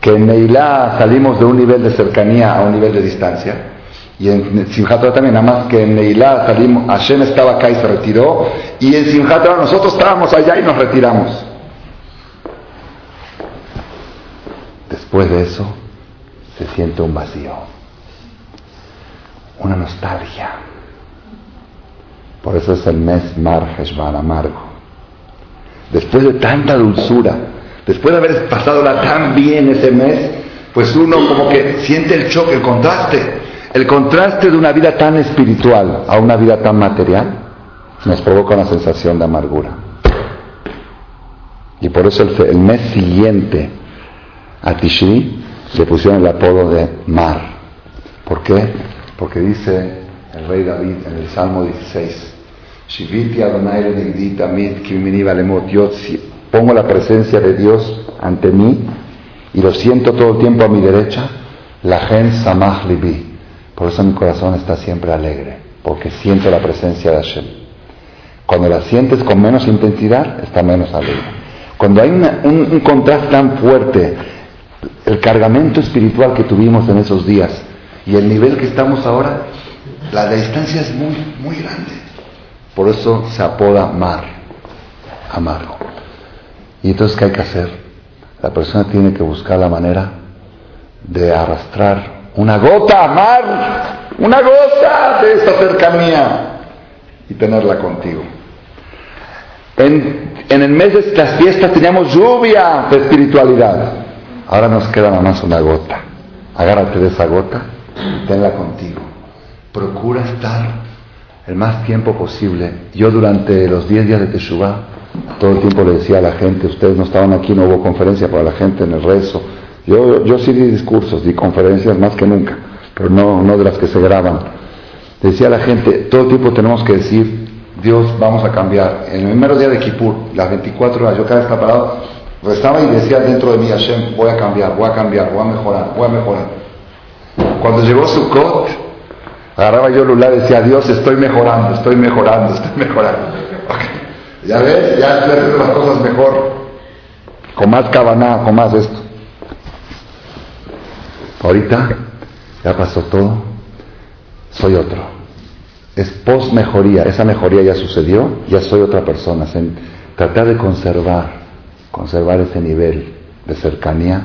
que en Neilá salimos de un nivel de cercanía a un nivel de distancia, y en Simchat también, nada más que en Neilá salimos, Hashem estaba acá y se retiró, y en Simchat nosotros estábamos allá y nos retiramos. Después de eso, se siente un vacío, una nostalgia. Por eso es el mes Mar Heshvan, amargo. Después de tanta dulzura, después de haber pasado tan bien ese mes, pues uno como que siente el choque, el contraste el contraste de una vida tan espiritual a una vida tan material nos provoca una sensación de amargura. Y por eso el, mes siguiente a Tishri le pusieron el apodo de Mar. ¿Por qué? Porque dice el rey David en el Salmo 16, yo pongo la presencia de Dios ante mí y lo siento todo el tiempo a mi derecha, la gen samach libi por eso mi corazón está siempre alegre, porque siento la presencia de Hashem. Cuando la sientes con menos intensidad, está menos alegre. Cuando hay un, contraste tan fuerte, el cargamento espiritual que tuvimos en esos días y el nivel que estamos ahora, la distancia es muy, muy grande. Por eso se apoda mar, amargo. ¿Y entonces qué hay que hacer? La persona tiene que buscar la manera de arrastrar una gota, amar, una gota de esa cercanía y tenerla contigo. En, el mes de estas fiestas teníamos lluvia de espiritualidad. Ahora nos queda nada más una gota. Agárrate de esa gota y tenla contigo. Procura estar el más tiempo posible. Yo durante los 10 días de Teshuvah, todo el tiempo le decía a la gente, ustedes no estaban aquí, no hubo conferencia para la gente en el rezo, yo, yo sí di discursos, di conferencias más que nunca, pero no, no de las que se graban. Decía la gente, todo tipo tenemos que decir, Dios, vamos a cambiar. En el primer día de Kippur, las 24 horas, yo cada vez parado, rezaba y decía dentro de mí, Hashem, voy a cambiar, voy a cambiar, voy a mejorar, voy a mejorar. Cuando llegó Sukkot, agarraba yo el lular y decía, Dios, estoy mejorando, estoy mejorando, estoy mejorando. Ya ves, ya estoy haciendo las cosas mejor, con más cabaná, con más esto. Ahorita ya pasó todo, soy otro. Es post mejoría, esa mejoría ya sucedió, ya soy otra persona. tratar de conservar, conservar ese nivel de cercanía,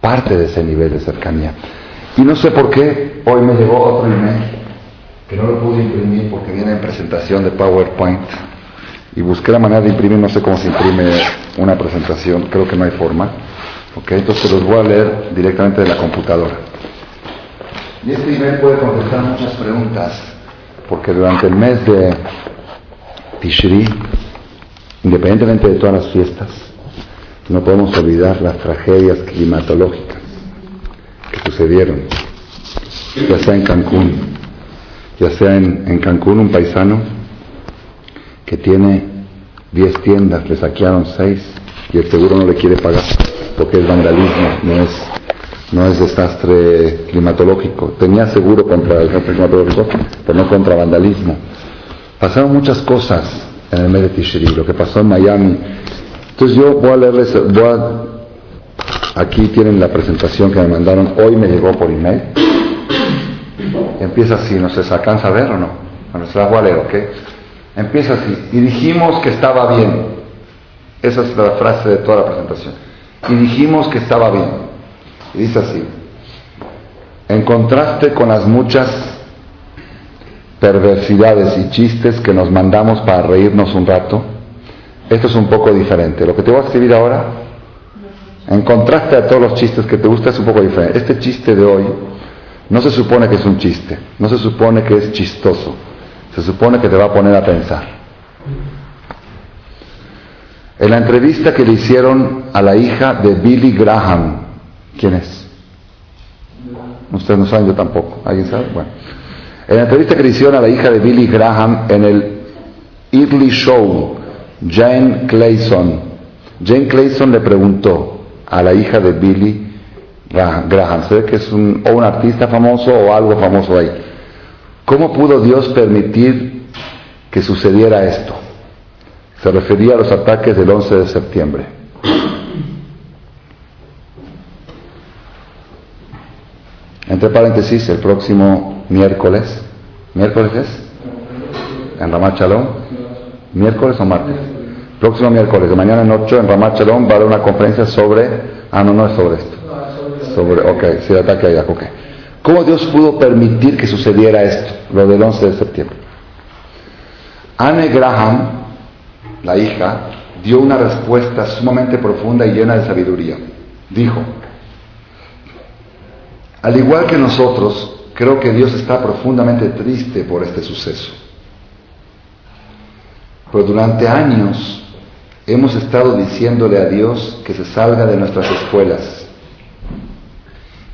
parte de ese nivel de cercanía. Y no sé por qué, hoy me llegó otro email que no lo pude imprimir porque viene en presentación de PowerPoint y busqué la manera de imprimir, no sé cómo se imprime una presentación, creo que no hay forma. Ok, entonces los voy a leer directamente de la computadora. Y este email puede contestar muchas preguntas, porque durante el mes de Tishri, independientemente de todas las fiestas, no podemos olvidar las tragedias climatológicas que sucedieron, ya sea en Cancún, ya sea en, en Cancún un paisano que tiene 10 tiendas, le saquearon 6 y el seguro no le quiere pagar porque es vandalismo, no es desastre climatológico. Tenía seguro contra el desastre climatológico, pero no contra vandalismo. Pasaron muchas cosas en el mes de Tishri, lo que pasó en Miami. Entonces yo voy a leerles, voy a, aquí tienen la presentación que me mandaron, hoy me llegó por email. Empieza así, no ¿se alcanza a ver o no? Bueno, se la voy a leer, ¿ok? Empieza así, y dijimos que estaba bien. Esa es la frase de toda la presentación. Y dijimos que estaba bien. Y dice así, en contraste con las muchas perversidades y chistes que nos mandamos para reírnos un rato, esto es un poco diferente. Lo que te voy a escribir ahora, en contraste a todos los chistes que te gustan, es un poco diferente. Este chiste de hoy no se supone que es un chiste, no se supone que es chistoso, se supone que te va a poner a pensar. En la entrevista que le hicieron a la hija de Billy Graham, ¿quién es? Ustedes no saben, yo tampoco. ¿Alguien sabe? Bueno. En la entrevista que le hicieron a la hija de Billy Graham en el Early Show, Jane Clayson, Jane Clayson le preguntó a la hija de Billy Graham, se ve que es un, o un artista famoso o algo famoso ahí, ¿cómo pudo Dios permitir que sucediera esto? Se refería a los ataques del 11 de septiembre. Entre paréntesis, el próximo miércoles, ¿miércoles es? En Ramat Shalom, ¿miércoles o martes? Próximo miércoles, de mañana en 8, en Ramat Shalom, va a haber una conferencia sobre, ah, no, no es sobre esto. Sobre, ok, si ataque allá, ok. ¿Cómo Dios pudo permitir que sucediera esto, lo del 11 de septiembre? Anne Graham, la hija, dio una respuesta sumamente profunda y llena de sabiduría. Dijo, al igual que nosotros, creo que Dios está profundamente triste por este suceso. Pero durante años hemos estado diciéndole a Dios que se salga de nuestras escuelas,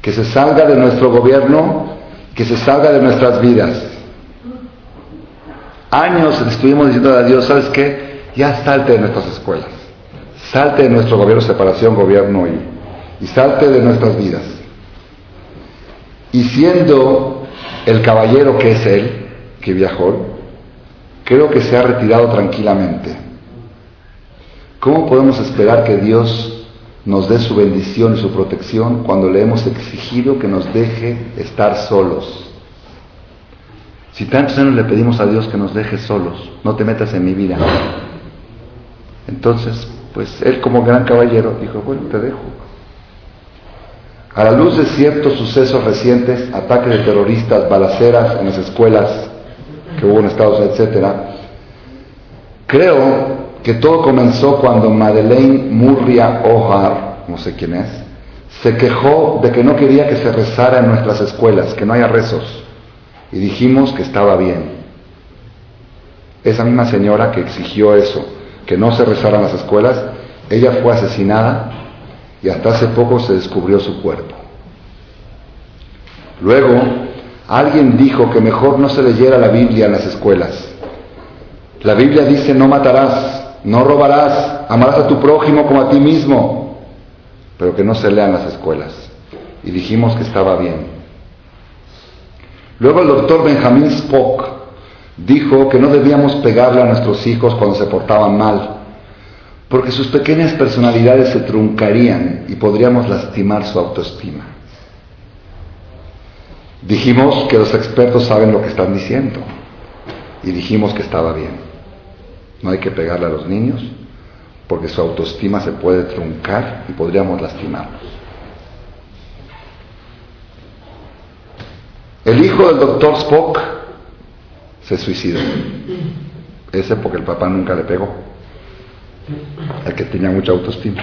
que se salga de nuestro gobierno, que se salga de nuestras vidas. Años estuvimos diciendo a Dios, ¿sabes qué? Ya salte de nuestras escuelas, salte de nuestro gobierno, separación, gobierno y, y salte de nuestras vidas. Y siendo el caballero que es él, que viajó, creo que se ha retirado tranquilamente. ¿Cómo podemos esperar que Dios nos dé su bendición y su protección cuando le hemos exigido que nos deje estar solos? Si tantos años le pedimos a Dios que nos deje solos, no te metas en mi vida. Entonces, pues él como gran caballero dijo, bueno, te dejo. A la luz de ciertos sucesos recientes, ataques de terroristas, balaceras en las escuelas que hubo en Estados Unidos, etc., creo que todo comenzó cuando Madeleine Murria O'Hare, no sé quién es, se quejó de que no quería que se rezara en nuestras escuelas, que no haya rezos. Y dijimos que estaba bien. Esa misma señora que exigió eso, que no se rezara en las escuelas, ella fue asesinada y hasta hace poco se descubrió su cuerpo. Luego, alguien dijo que mejor no se leyera la Biblia en las escuelas. La Biblia dice no matarás, no robarás, amarás a tu prójimo como a ti mismo, pero que no se lea en las escuelas. Y dijimos que estaba bien. Luego el doctor Benjamin Spock dijo que no debíamos pegarle a nuestros hijos cuando se portaban mal, porque sus pequeñas personalidades se truncarían y podríamos lastimar su autoestima. Dijimos que los expertos saben lo que están diciendo y dijimos que estaba bien. No hay que pegarle a los niños porque su autoestima se puede truncar y podríamos lastimarlos. El hijo del doctor Spock se suicidó. Ese porque el papá nunca le pegó. El que tenía mucha autoestima.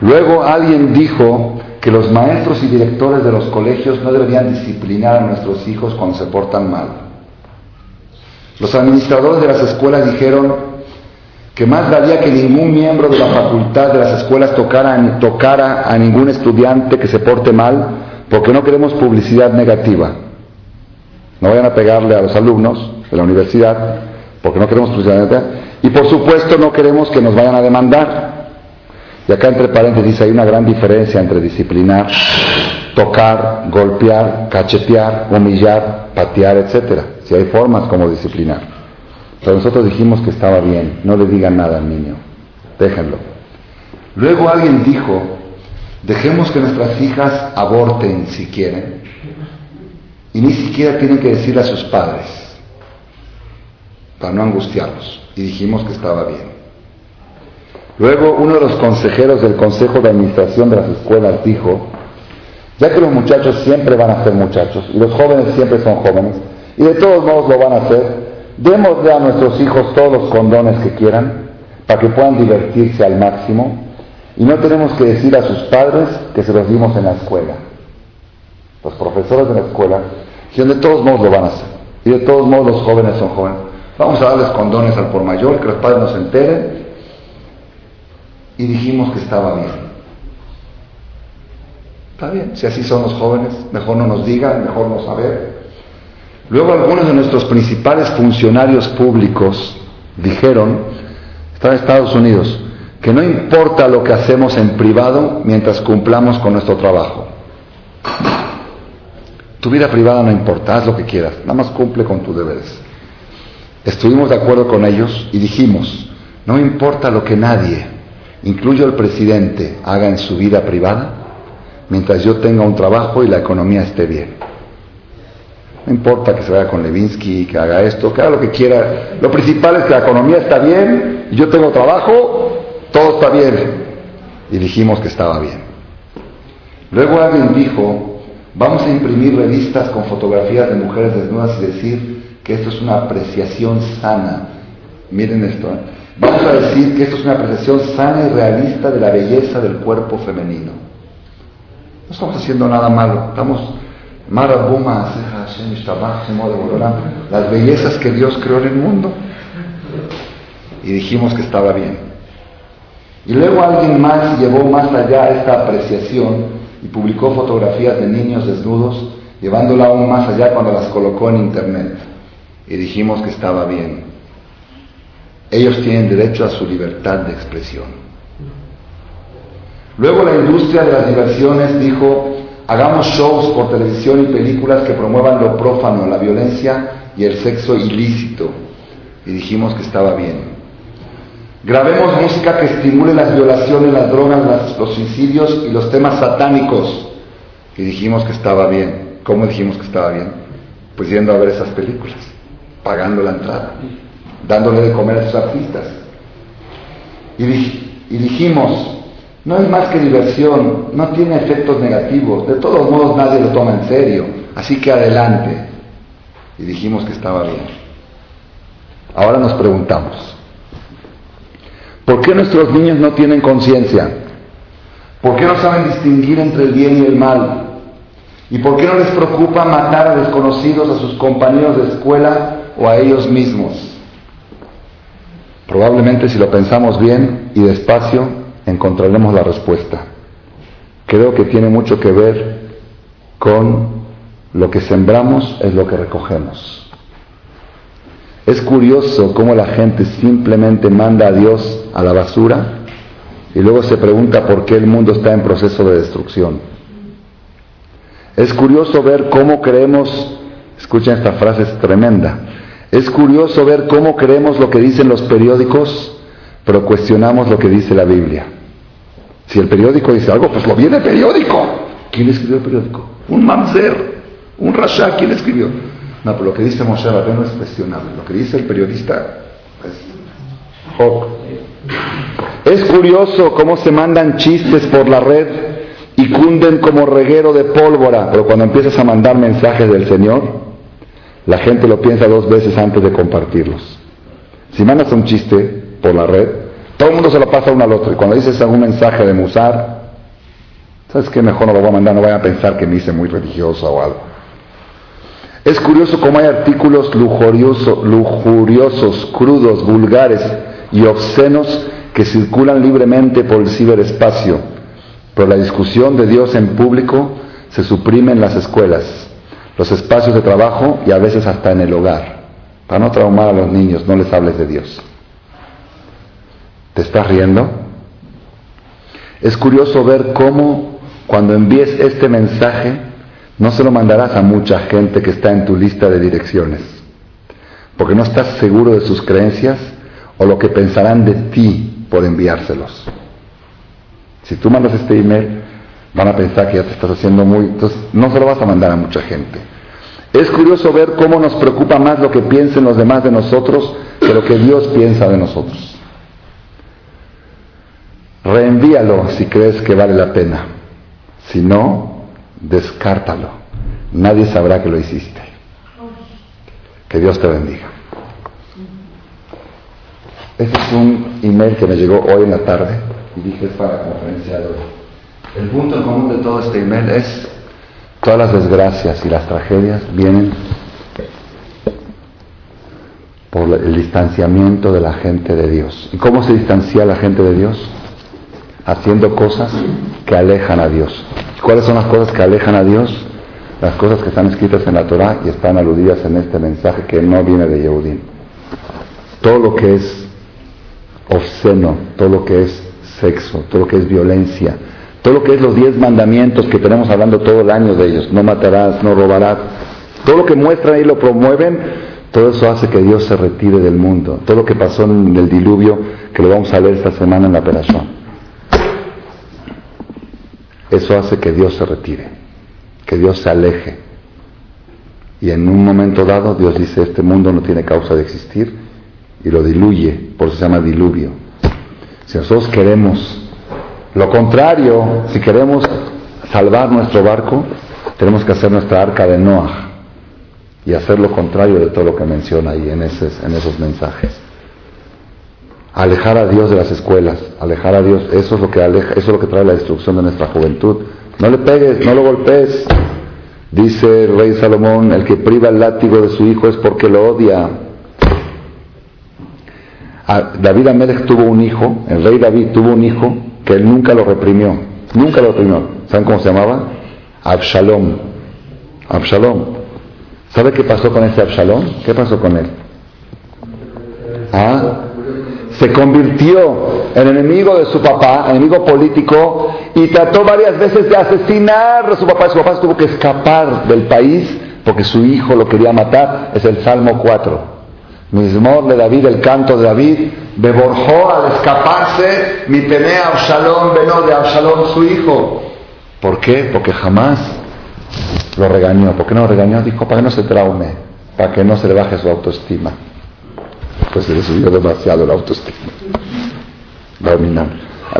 Luego alguien dijo que los maestros y directores de los colegios no deberían disciplinar a nuestros hijos cuando se portan mal. Los administradores de las escuelas dijeron que más valía que ningún miembro de la facultad de las escuelas tocara, tocara a ningún estudiante que se porte mal, porque no queremos publicidad negativa. No vayan a pegarle a los alumnos de la universidad, porque no queremos publicidad. Y por supuesto no queremos que nos vayan a demandar. Y acá entre paréntesis hay una gran diferencia entre disciplinar, tocar, golpear, cachetear, humillar, patear, etc. Si hay formas como disciplinar. Pero nosotros dijimos que estaba bien, no le digan nada al niño, déjenlo. Luego alguien dijo, dejemos que nuestras hijas aborten si quieren, y ni siquiera tienen que decirle a sus padres, para no angustiarlos. Y dijimos que estaba bien. Luego uno de los consejeros del Consejo de Administración de las escuelas dijo, ya que los muchachos siempre van a ser muchachos y los jóvenes siempre son jóvenes, y de todos modos lo van a hacer, démosle a nuestros hijos todos los condones que quieran para que puedan divertirse al máximo y no tenemos que decir a sus padres que se los dimos en la escuela. Los profesores de la escuela dijeron de todos modos lo van a hacer y de todos modos los jóvenes son jóvenes. Vamos a darles condones al por mayor, que los padres no se enteren y dijimos que estaba bien. Está bien, si así son los jóvenes, mejor no nos digan, mejor no saber. Luego algunos de nuestros principales funcionarios públicos dijeron, están en Estados Unidos, que no importa lo que hacemos en privado mientras cumplamos con nuestro trabajo. Tu vida privada no importa, haz lo que quieras, nada más cumple con tus deberes. Estuvimos de acuerdo con ellos y dijimos, no importa lo que nadie incluyo el presidente, haga en su vida privada, mientras yo tenga un trabajo y la economía esté bien. No importa que se vaya con Levinsky, que haga esto, que haga lo que quiera. Lo principal es que la economía está bien y yo tengo trabajo, todo está bien. Y dijimos que estaba bien. Luego alguien dijo, vamos a imprimir revistas con fotografías de mujeres desnudas y decir que esto es una apreciación sana. Miren esto. ¿eh? Vamos a decir que esto es una apreciación sana y realista de la belleza del cuerpo femenino. No estamos haciendo nada malo, estamos las bellezas que Dios creó en el mundo. Y dijimos que estaba bien. Y luego alguien más llevó más allá esta apreciación y publicó fotografías de niños desnudos, llevándola aún más allá cuando las colocó en internet. Y dijimos que estaba bien. Ellos tienen derecho a su libertad de expresión. Luego la industria de las diversiones dijo, hagamos shows por televisión y películas que promuevan lo prófano, la violencia y el sexo ilícito. Y dijimos que estaba bien. Grabemos música que estimule las violaciones, las drogas, los suicidios y los temas satánicos. Y dijimos que estaba bien. ¿Cómo dijimos que estaba bien? Pues yendo a ver esas películas, pagando la entrada dándole de comer a sus artistas. Y, y dijimos, no es más que diversión, no tiene efectos negativos, de todos modos nadie lo toma en serio, así que adelante. Y dijimos que estaba bien. Ahora nos preguntamos, ¿por qué nuestros niños no tienen conciencia? ¿Por qué no saben distinguir entre el bien y el mal? ¿Y por qué no les preocupa matar a desconocidos, a sus compañeros de escuela o a ellos mismos? Probablemente si lo pensamos bien y despacio, encontraremos la respuesta. Creo que tiene mucho que ver con lo que sembramos es lo que recogemos. Es curioso cómo la gente simplemente manda a Dios a la basura y luego se pregunta por qué el mundo está en proceso de destrucción. Es curioso ver cómo creemos, escuchen esta frase, es tremenda, es curioso ver cómo creemos lo que dicen los periódicos, pero cuestionamos lo que dice la Biblia. Si el periódico dice algo, pues lo viene el periódico. ¿Quién escribió el periódico? Un mamzer, un rasha, ¿quién escribió? No, pero lo que dice Moshe no es cuestionable. Lo que dice el periodista es Es curioso cómo se mandan chistes por la red y cunden como reguero de pólvora, pero cuando empiezas a mandar mensajes del Señor, la gente lo piensa dos veces antes de compartirlos. Si mandas un chiste por la red, todo el mundo se lo pasa uno al otro. Y cuando dices algún mensaje de musar, ¿sabes qué? Mejor no lo voy a mandar, no vayan a pensar que me hice muy religiosa o algo. Es curioso cómo hay artículos lujuriosos, crudos, vulgares y obscenos que circulan libremente por el ciberespacio, pero la discusión de Dios en público se suprime en las escuelas los espacios de trabajo y a veces hasta en el hogar. Para no traumar a los niños, no les hables de Dios. ¿Te estás riendo? Es curioso ver cómo cuando envíes este mensaje, no se lo mandarás a mucha gente que está en tu lista de direcciones, porque no estás seguro de sus creencias o lo que pensarán de ti por enviárselos. Si tú mandas este email, van a pensar que ya te estás haciendo muy... Entonces, no se lo vas a mandar a mucha gente. Es curioso ver cómo nos preocupa más lo que piensen los demás de nosotros que lo que Dios piensa de nosotros. Reenvíalo si crees que vale la pena. Si no, descártalo. Nadie sabrá que lo hiciste. Que Dios te bendiga. Este es un email que me llegó hoy en la tarde y dije es para la conferencia de hoy. El punto en común de todo este email es todas las desgracias y las tragedias vienen por el distanciamiento de la gente de Dios. ¿Y cómo se distancia la gente de Dios? Haciendo cosas que alejan a Dios. ¿Cuáles son las cosas que alejan a Dios? Las cosas que están escritas en la Torah y están aludidas en este mensaje que no viene de Yehudim. Todo lo que es obsceno, todo lo que es sexo, todo lo que es violencia, todo lo que es los diez mandamientos que tenemos hablando todo el año de ellos, no matarás, no robarás, todo lo que muestran y lo promueven, todo eso hace que Dios se retire del mundo. Todo lo que pasó en el diluvio, que lo vamos a ver esta semana en la operación. Eso hace que Dios se retire, que Dios se aleje. Y en un momento dado Dios dice, este mundo no tiene causa de existir y lo diluye, por eso se llama diluvio. Si nosotros queremos lo contrario, si queremos salvar nuestro barco, tenemos que hacer nuestra arca de Noah y hacer lo contrario de todo lo que menciona ahí en en esos mensajes. Alejar a Dios de las escuelas, alejar a Dios, eso es lo que aleja, eso es lo que trae la destrucción de nuestra juventud. No le pegues, no lo golpees. Dice el rey Salomón, el que priva el látigo de su hijo es porque lo odia. Ah, David Amélez tuvo un hijo, el rey David tuvo un hijo que él nunca lo reprimió, nunca lo reprimió. ¿Saben cómo se llamaba? Absalom. Absalom. ¿Sabe qué pasó con ese Absalom? ¿Qué pasó con él? ¿Ah? Se convirtió en enemigo de su papá, enemigo político, y trató varias veces de asesinar a su papá. Su papá tuvo que escapar del país porque su hijo lo quería matar. Es el Salmo 4. Mismor de David, el canto de David, beborjó al escaparse, mi pene Absalón venó de Absalón su hijo. ¿Por qué? Porque jamás lo regañó. ¿Por qué no lo regañó? Dijo, para que no se traume, para que no se le baje su autoestima. Pues se le subió demasiado la autoestima.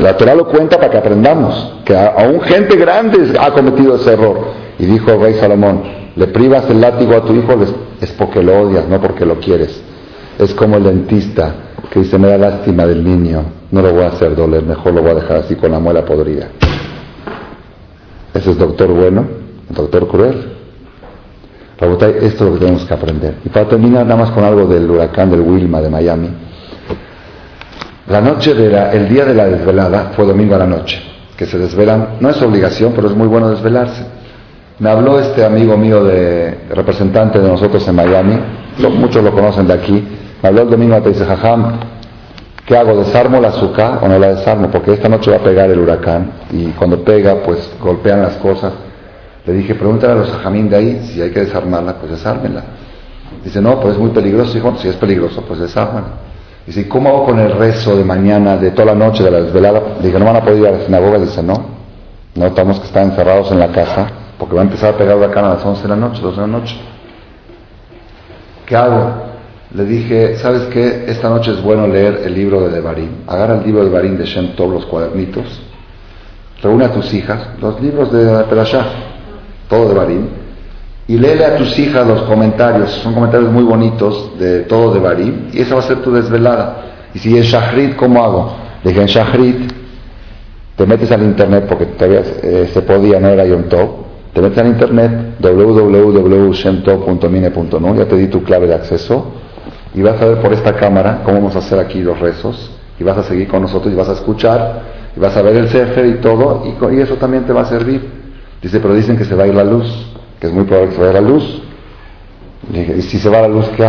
La Torah lo cuenta para que aprendamos que aún gente grande ha cometido ese error. Y dijo el rey Salomón, le privas el látigo a tu hijo es porque lo odias, no porque lo quieres. Es como el dentista que dice, me da lástima del niño, no lo voy a hacer doler, mejor lo voy a dejar así con la muela podrida. Ese es doctor bueno, doctor cruel. Esto es lo que tenemos que aprender. Y para terminar nada más con algo del huracán del Wilma de Miami. La noche de el día de la desvelada fue domingo a la noche, que se desvelan, no es obligación, pero es muy bueno desvelarse. Me habló este amigo mío de representante de nosotros en Miami, muchos lo conocen de aquí, me habló el domingo y dice, jajam, ¿qué hago? ¿Desarmo la azúcar o no la desarmo? Porque esta noche va a pegar el huracán y cuando pega, pues golpean las cosas. Le dije, pregúntale a los jajamín de ahí si hay que desarmarla, pues desármenla. Dice, no, pues es muy peligroso. Dijo, si es peligroso, pues desármenla. Dice, ¿y cómo hago con el rezo de mañana, de toda la noche, de la desvelada? Le dije, ¿no van a poder ir a la sinagoga? Dice, no, no estamos que estar encerrados en la casa porque va a empezar a pegar huracán a las 11 de la noche, 12 de la noche. ¿Qué hago? le dije, ¿sabes qué? Esta noche es bueno leer el libro de Devarim. Agarra el libro de Devarim de Shem Tov, los cuadernitos. Reúne a tus hijas, los libros de Perashah, todo de Devarim. Y léele a tus hijas los comentarios. Son comentarios muy bonitos de todo Devarim. Y esa va a ser tu desvelada. Y si es Shahrit, ¿cómo hago? Le dije, en Shahrit te metes al internet, porque todavía eh, se podía, no era Yom Tov. Te metes al internet www.shemtov.mine.nu, ya te di tu clave de acceso y vas a ver por esta cámara cómo vamos a hacer aquí los rezos y vas a seguir con nosotros y vas a escuchar y vas a ver el Sefer y todo y, eso también te va a servir. Dice, pero dicen que se va a ir la luz, que es muy probable que se vaya la luz. Y, si se va la luz, ¿qué?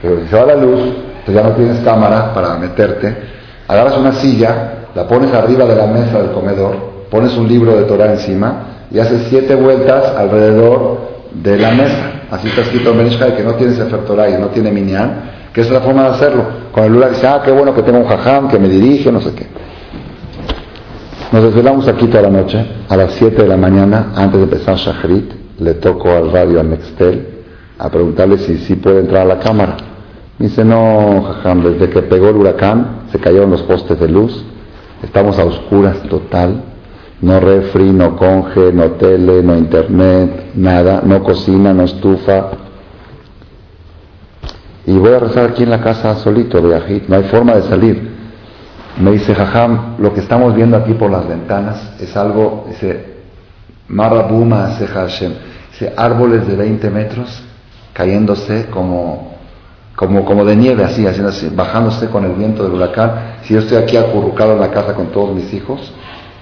Pero si se va la luz, pues ya no tienes cámara para meterte, agarras una silla la pones arriba de la mesa del comedor, pones un libro de Torah encima y haces siete vueltas alrededor de la mesa. Así está escrito en Benishkai, que no tiene Sefer y no tiene Minyan, que es la forma de hacerlo. Con el Lula dice, ah, qué bueno que tengo un jajam que me dirige, no sé qué. Nos desvelamos aquí toda la noche, a las 7 de la mañana, antes de empezar Shahrit, le toco al radio a Nextel a preguntarle si sí puede entrar a la cámara. Dice, no, jajam, desde que pegó el huracán se cayeron los postes de luz, estamos a oscuras total, no refri, no conge, no tele, no internet, nada, no cocina, no estufa. Y voy a rezar aquí en la casa solito, de no hay forma de salir. Me dice, jajam, lo que estamos viendo aquí por las ventanas es algo, dice, Marabuma Hashem, dice, árboles de 20 metros cayéndose como, como, como de nieve, así, haciendo así, bajándose con el viento del huracán. Si yo estoy aquí acurrucado en la casa con todos mis hijos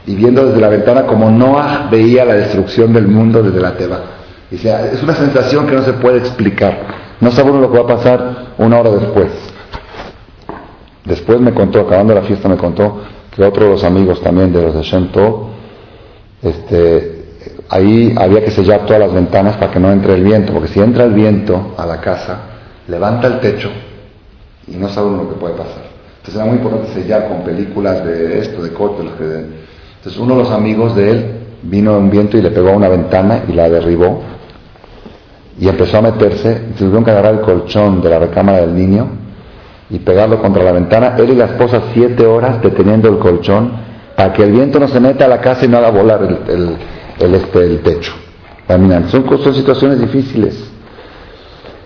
y viendo desde la ventana como Noah veía la destrucción del mundo desde la Teba. Dice, es una sensación que no se puede explicar. No sabe uno lo que va a pasar una hora después. Después me contó, acabando la fiesta, me contó que otro de los amigos también de los de Shem este, ahí había que sellar todas las ventanas para que no entre el viento, porque si entra el viento a la casa, levanta el techo y no sabe uno lo que puede pasar. Entonces era muy importante sellar con películas de esto, de corte, Entonces uno de los amigos de él vino un viento y le pegó a una ventana y la derribó y empezó a meterse, tuvieron que agarrar el colchón de la recámara del niño y pegarlo contra la ventana, él y la esposa siete horas deteniendo el colchón para que el viento no se meta a la casa y no haga volar el, este, techo. Son, son situaciones difíciles.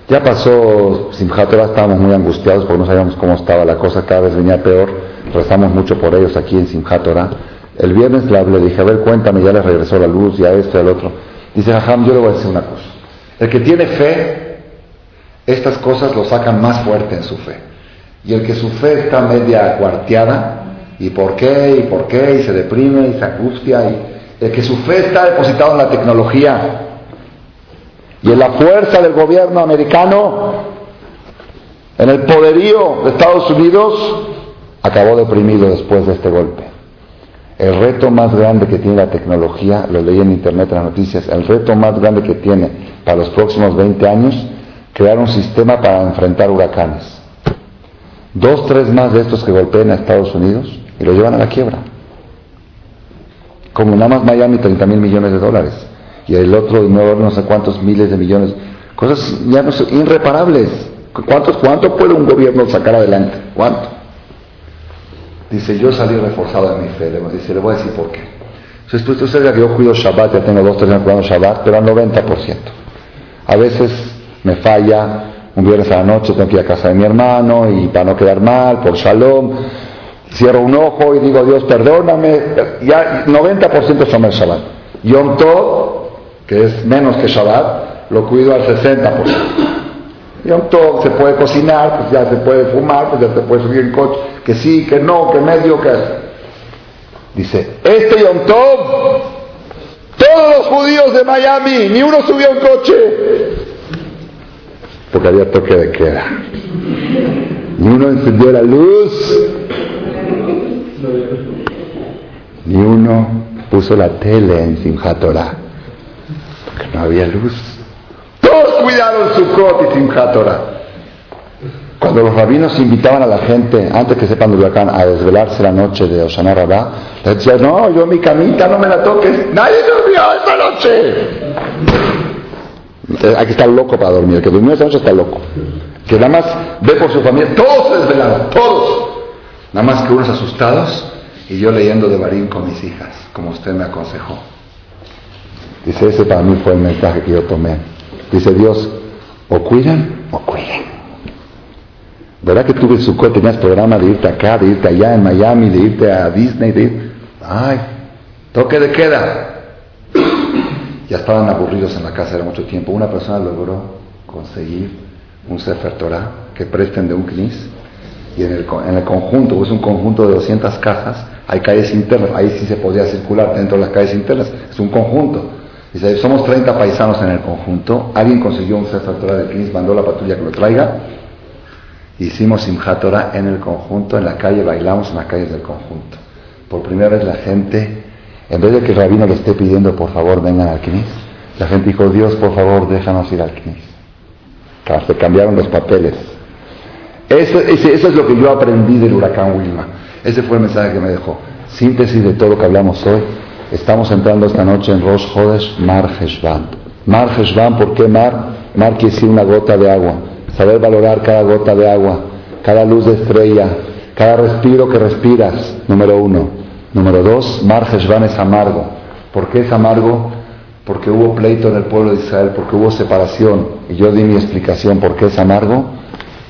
Ya pasó Simchat estábamos muy angustiados porque no sabíamos cómo estaba la cosa, cada vez venía peor. Rezamos mucho por ellos aquí en Simchat El viernes le, le, dije, a ver, cuéntame, ya les regresó la luz, ya esto, el otro. Dice, Jajam, yo le voy a decir una cosa. El que tiene fe, estas cosas lo sacan más fuerte en su fe. Y el que su fe está media cuarteada, ¿y por qué? ¿y por qué? Y se deprime y se angustia. Y el que su fe está depositado en la tecnología y en la fuerza del gobierno americano, en el poderío de Estados Unidos, acabó deprimido después de este golpe. El reto más grande que tiene la tecnología, lo leí en internet en las noticias, el reto más grande que tiene para los próximos 20 años, crear un sistema para enfrentar huracanes. Dos, tres más de estos que golpeen a Estados Unidos y lo llevan a la quiebra. Como nada más Miami, 30 mil millones de dólares. Y el otro de no sé cuántos miles de millones. Cosas ya no son irreparables. ¿Cuántos, ¿Cuánto puede un gobierno sacar adelante? ¿Cuánto? Dice, yo salí reforzado en mi fe. Dice, le voy a decir por qué. Entonces, usted sabe que yo cuido Shabbat, ya tengo dos, tres años cuidando Shabbat, pero al 90%. A veces me falla, un viernes a la noche tengo que ir a casa de mi hermano y para no quedar mal, por shalom, cierro un ojo y digo, Dios, perdóname, ya 90% son el Shabbat. Yom Tov, que es menos que Shabbat, lo cuido al 60%. Yom Tov se puede cocinar, pues ya se puede fumar, pues ya se puede subir en coche, que sí, que no, que medio, que... Dice, este Yom Tov, todos los judíos de Miami, ni uno subió un coche, porque había toque de queda. Ni uno encendió la luz, ni uno puso la tele en Simchat Torah, porque no había luz. Todos cuidaron su y Simchat Cuando los rabinos invitaban a la gente, antes que sepan del huracán, a desvelarse la noche de Osana Rabá, les decían, no, yo mi camita no me la toques, nadie durmió esta noche. Hay que estar loco para dormir, el que durmió esta noche está loco. Que nada más ve por su familia, todos se desvelaron, todos. Nada más que unos asustados y yo leyendo de Barín con mis hijas, como usted me aconsejó. Dice, ese para mí fue el mensaje que yo tomé. Dice Dios, o cuidan o cuiden. ¿Verdad que tuve su tenías programa de irte acá, de irte allá en Miami, de irte a Disney, de ir... Ay, toque de queda. Ya estaban aburridos en la casa, era mucho tiempo. Una persona logró conseguir un Sefer Torah que presten de un knis y en el, en el conjunto, es un conjunto de 200 casas, hay calles internas, ahí sí se podía circular dentro de las calles internas, es un conjunto. Dice, somos 30 paisanos en el conjunto, alguien consiguió un Sefer Torah de Knis, mandó la patrulla que lo traiga, hicimos Simchat Torah en el conjunto, en la calle, bailamos en las calles del conjunto. por primera vez la gente, en vez de que el rabino le esté pidiendo, por favor, vengan al Knis, la gente dijo, Dios, por favor, déjanos ir al Knis. Se cambiaron los papeles. Eso, eso, es lo que yo aprendí del huracán Wilma. Ese fue el mensaje que me dejó. Síntesis de todo lo que hablamos hoy. Estamos entrando esta noche en Rosh Hodesh Mar Heshvan. Mar Heshvan, ¿por qué mar? Mar quiere decir una gota de agua. Saber valorar cada gota de agua, cada luz de estrella, cada respiro que respiras, número uno. Número dos, Mar Heshvan es amargo. ¿Por qué es amargo? Porque hubo pleito en el pueblo de Israel, porque hubo separación. Y yo di mi explicación por qué es amargo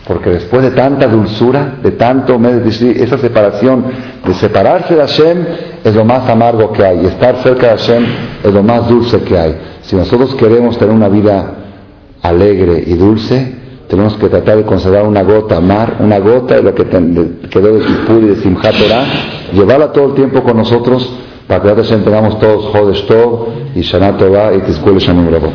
porque después de tanta dulzura, de tanto, esa separación, de separarse de Hashem es lo más amargo que hay. Y estar cerca de Hashem es lo más dulce que hay. Si nosotros queremos tener una vida alegre y dulce, tenemos que tratar de conservar una gota, mar, una gota de lo que quedó de Kipur y de Simchat Torah, llevarla todo el tiempo con nosotros para que Hashem tengamos todos Jodesh Tov y Shana Tovah y Tizkul Shamim Rabot.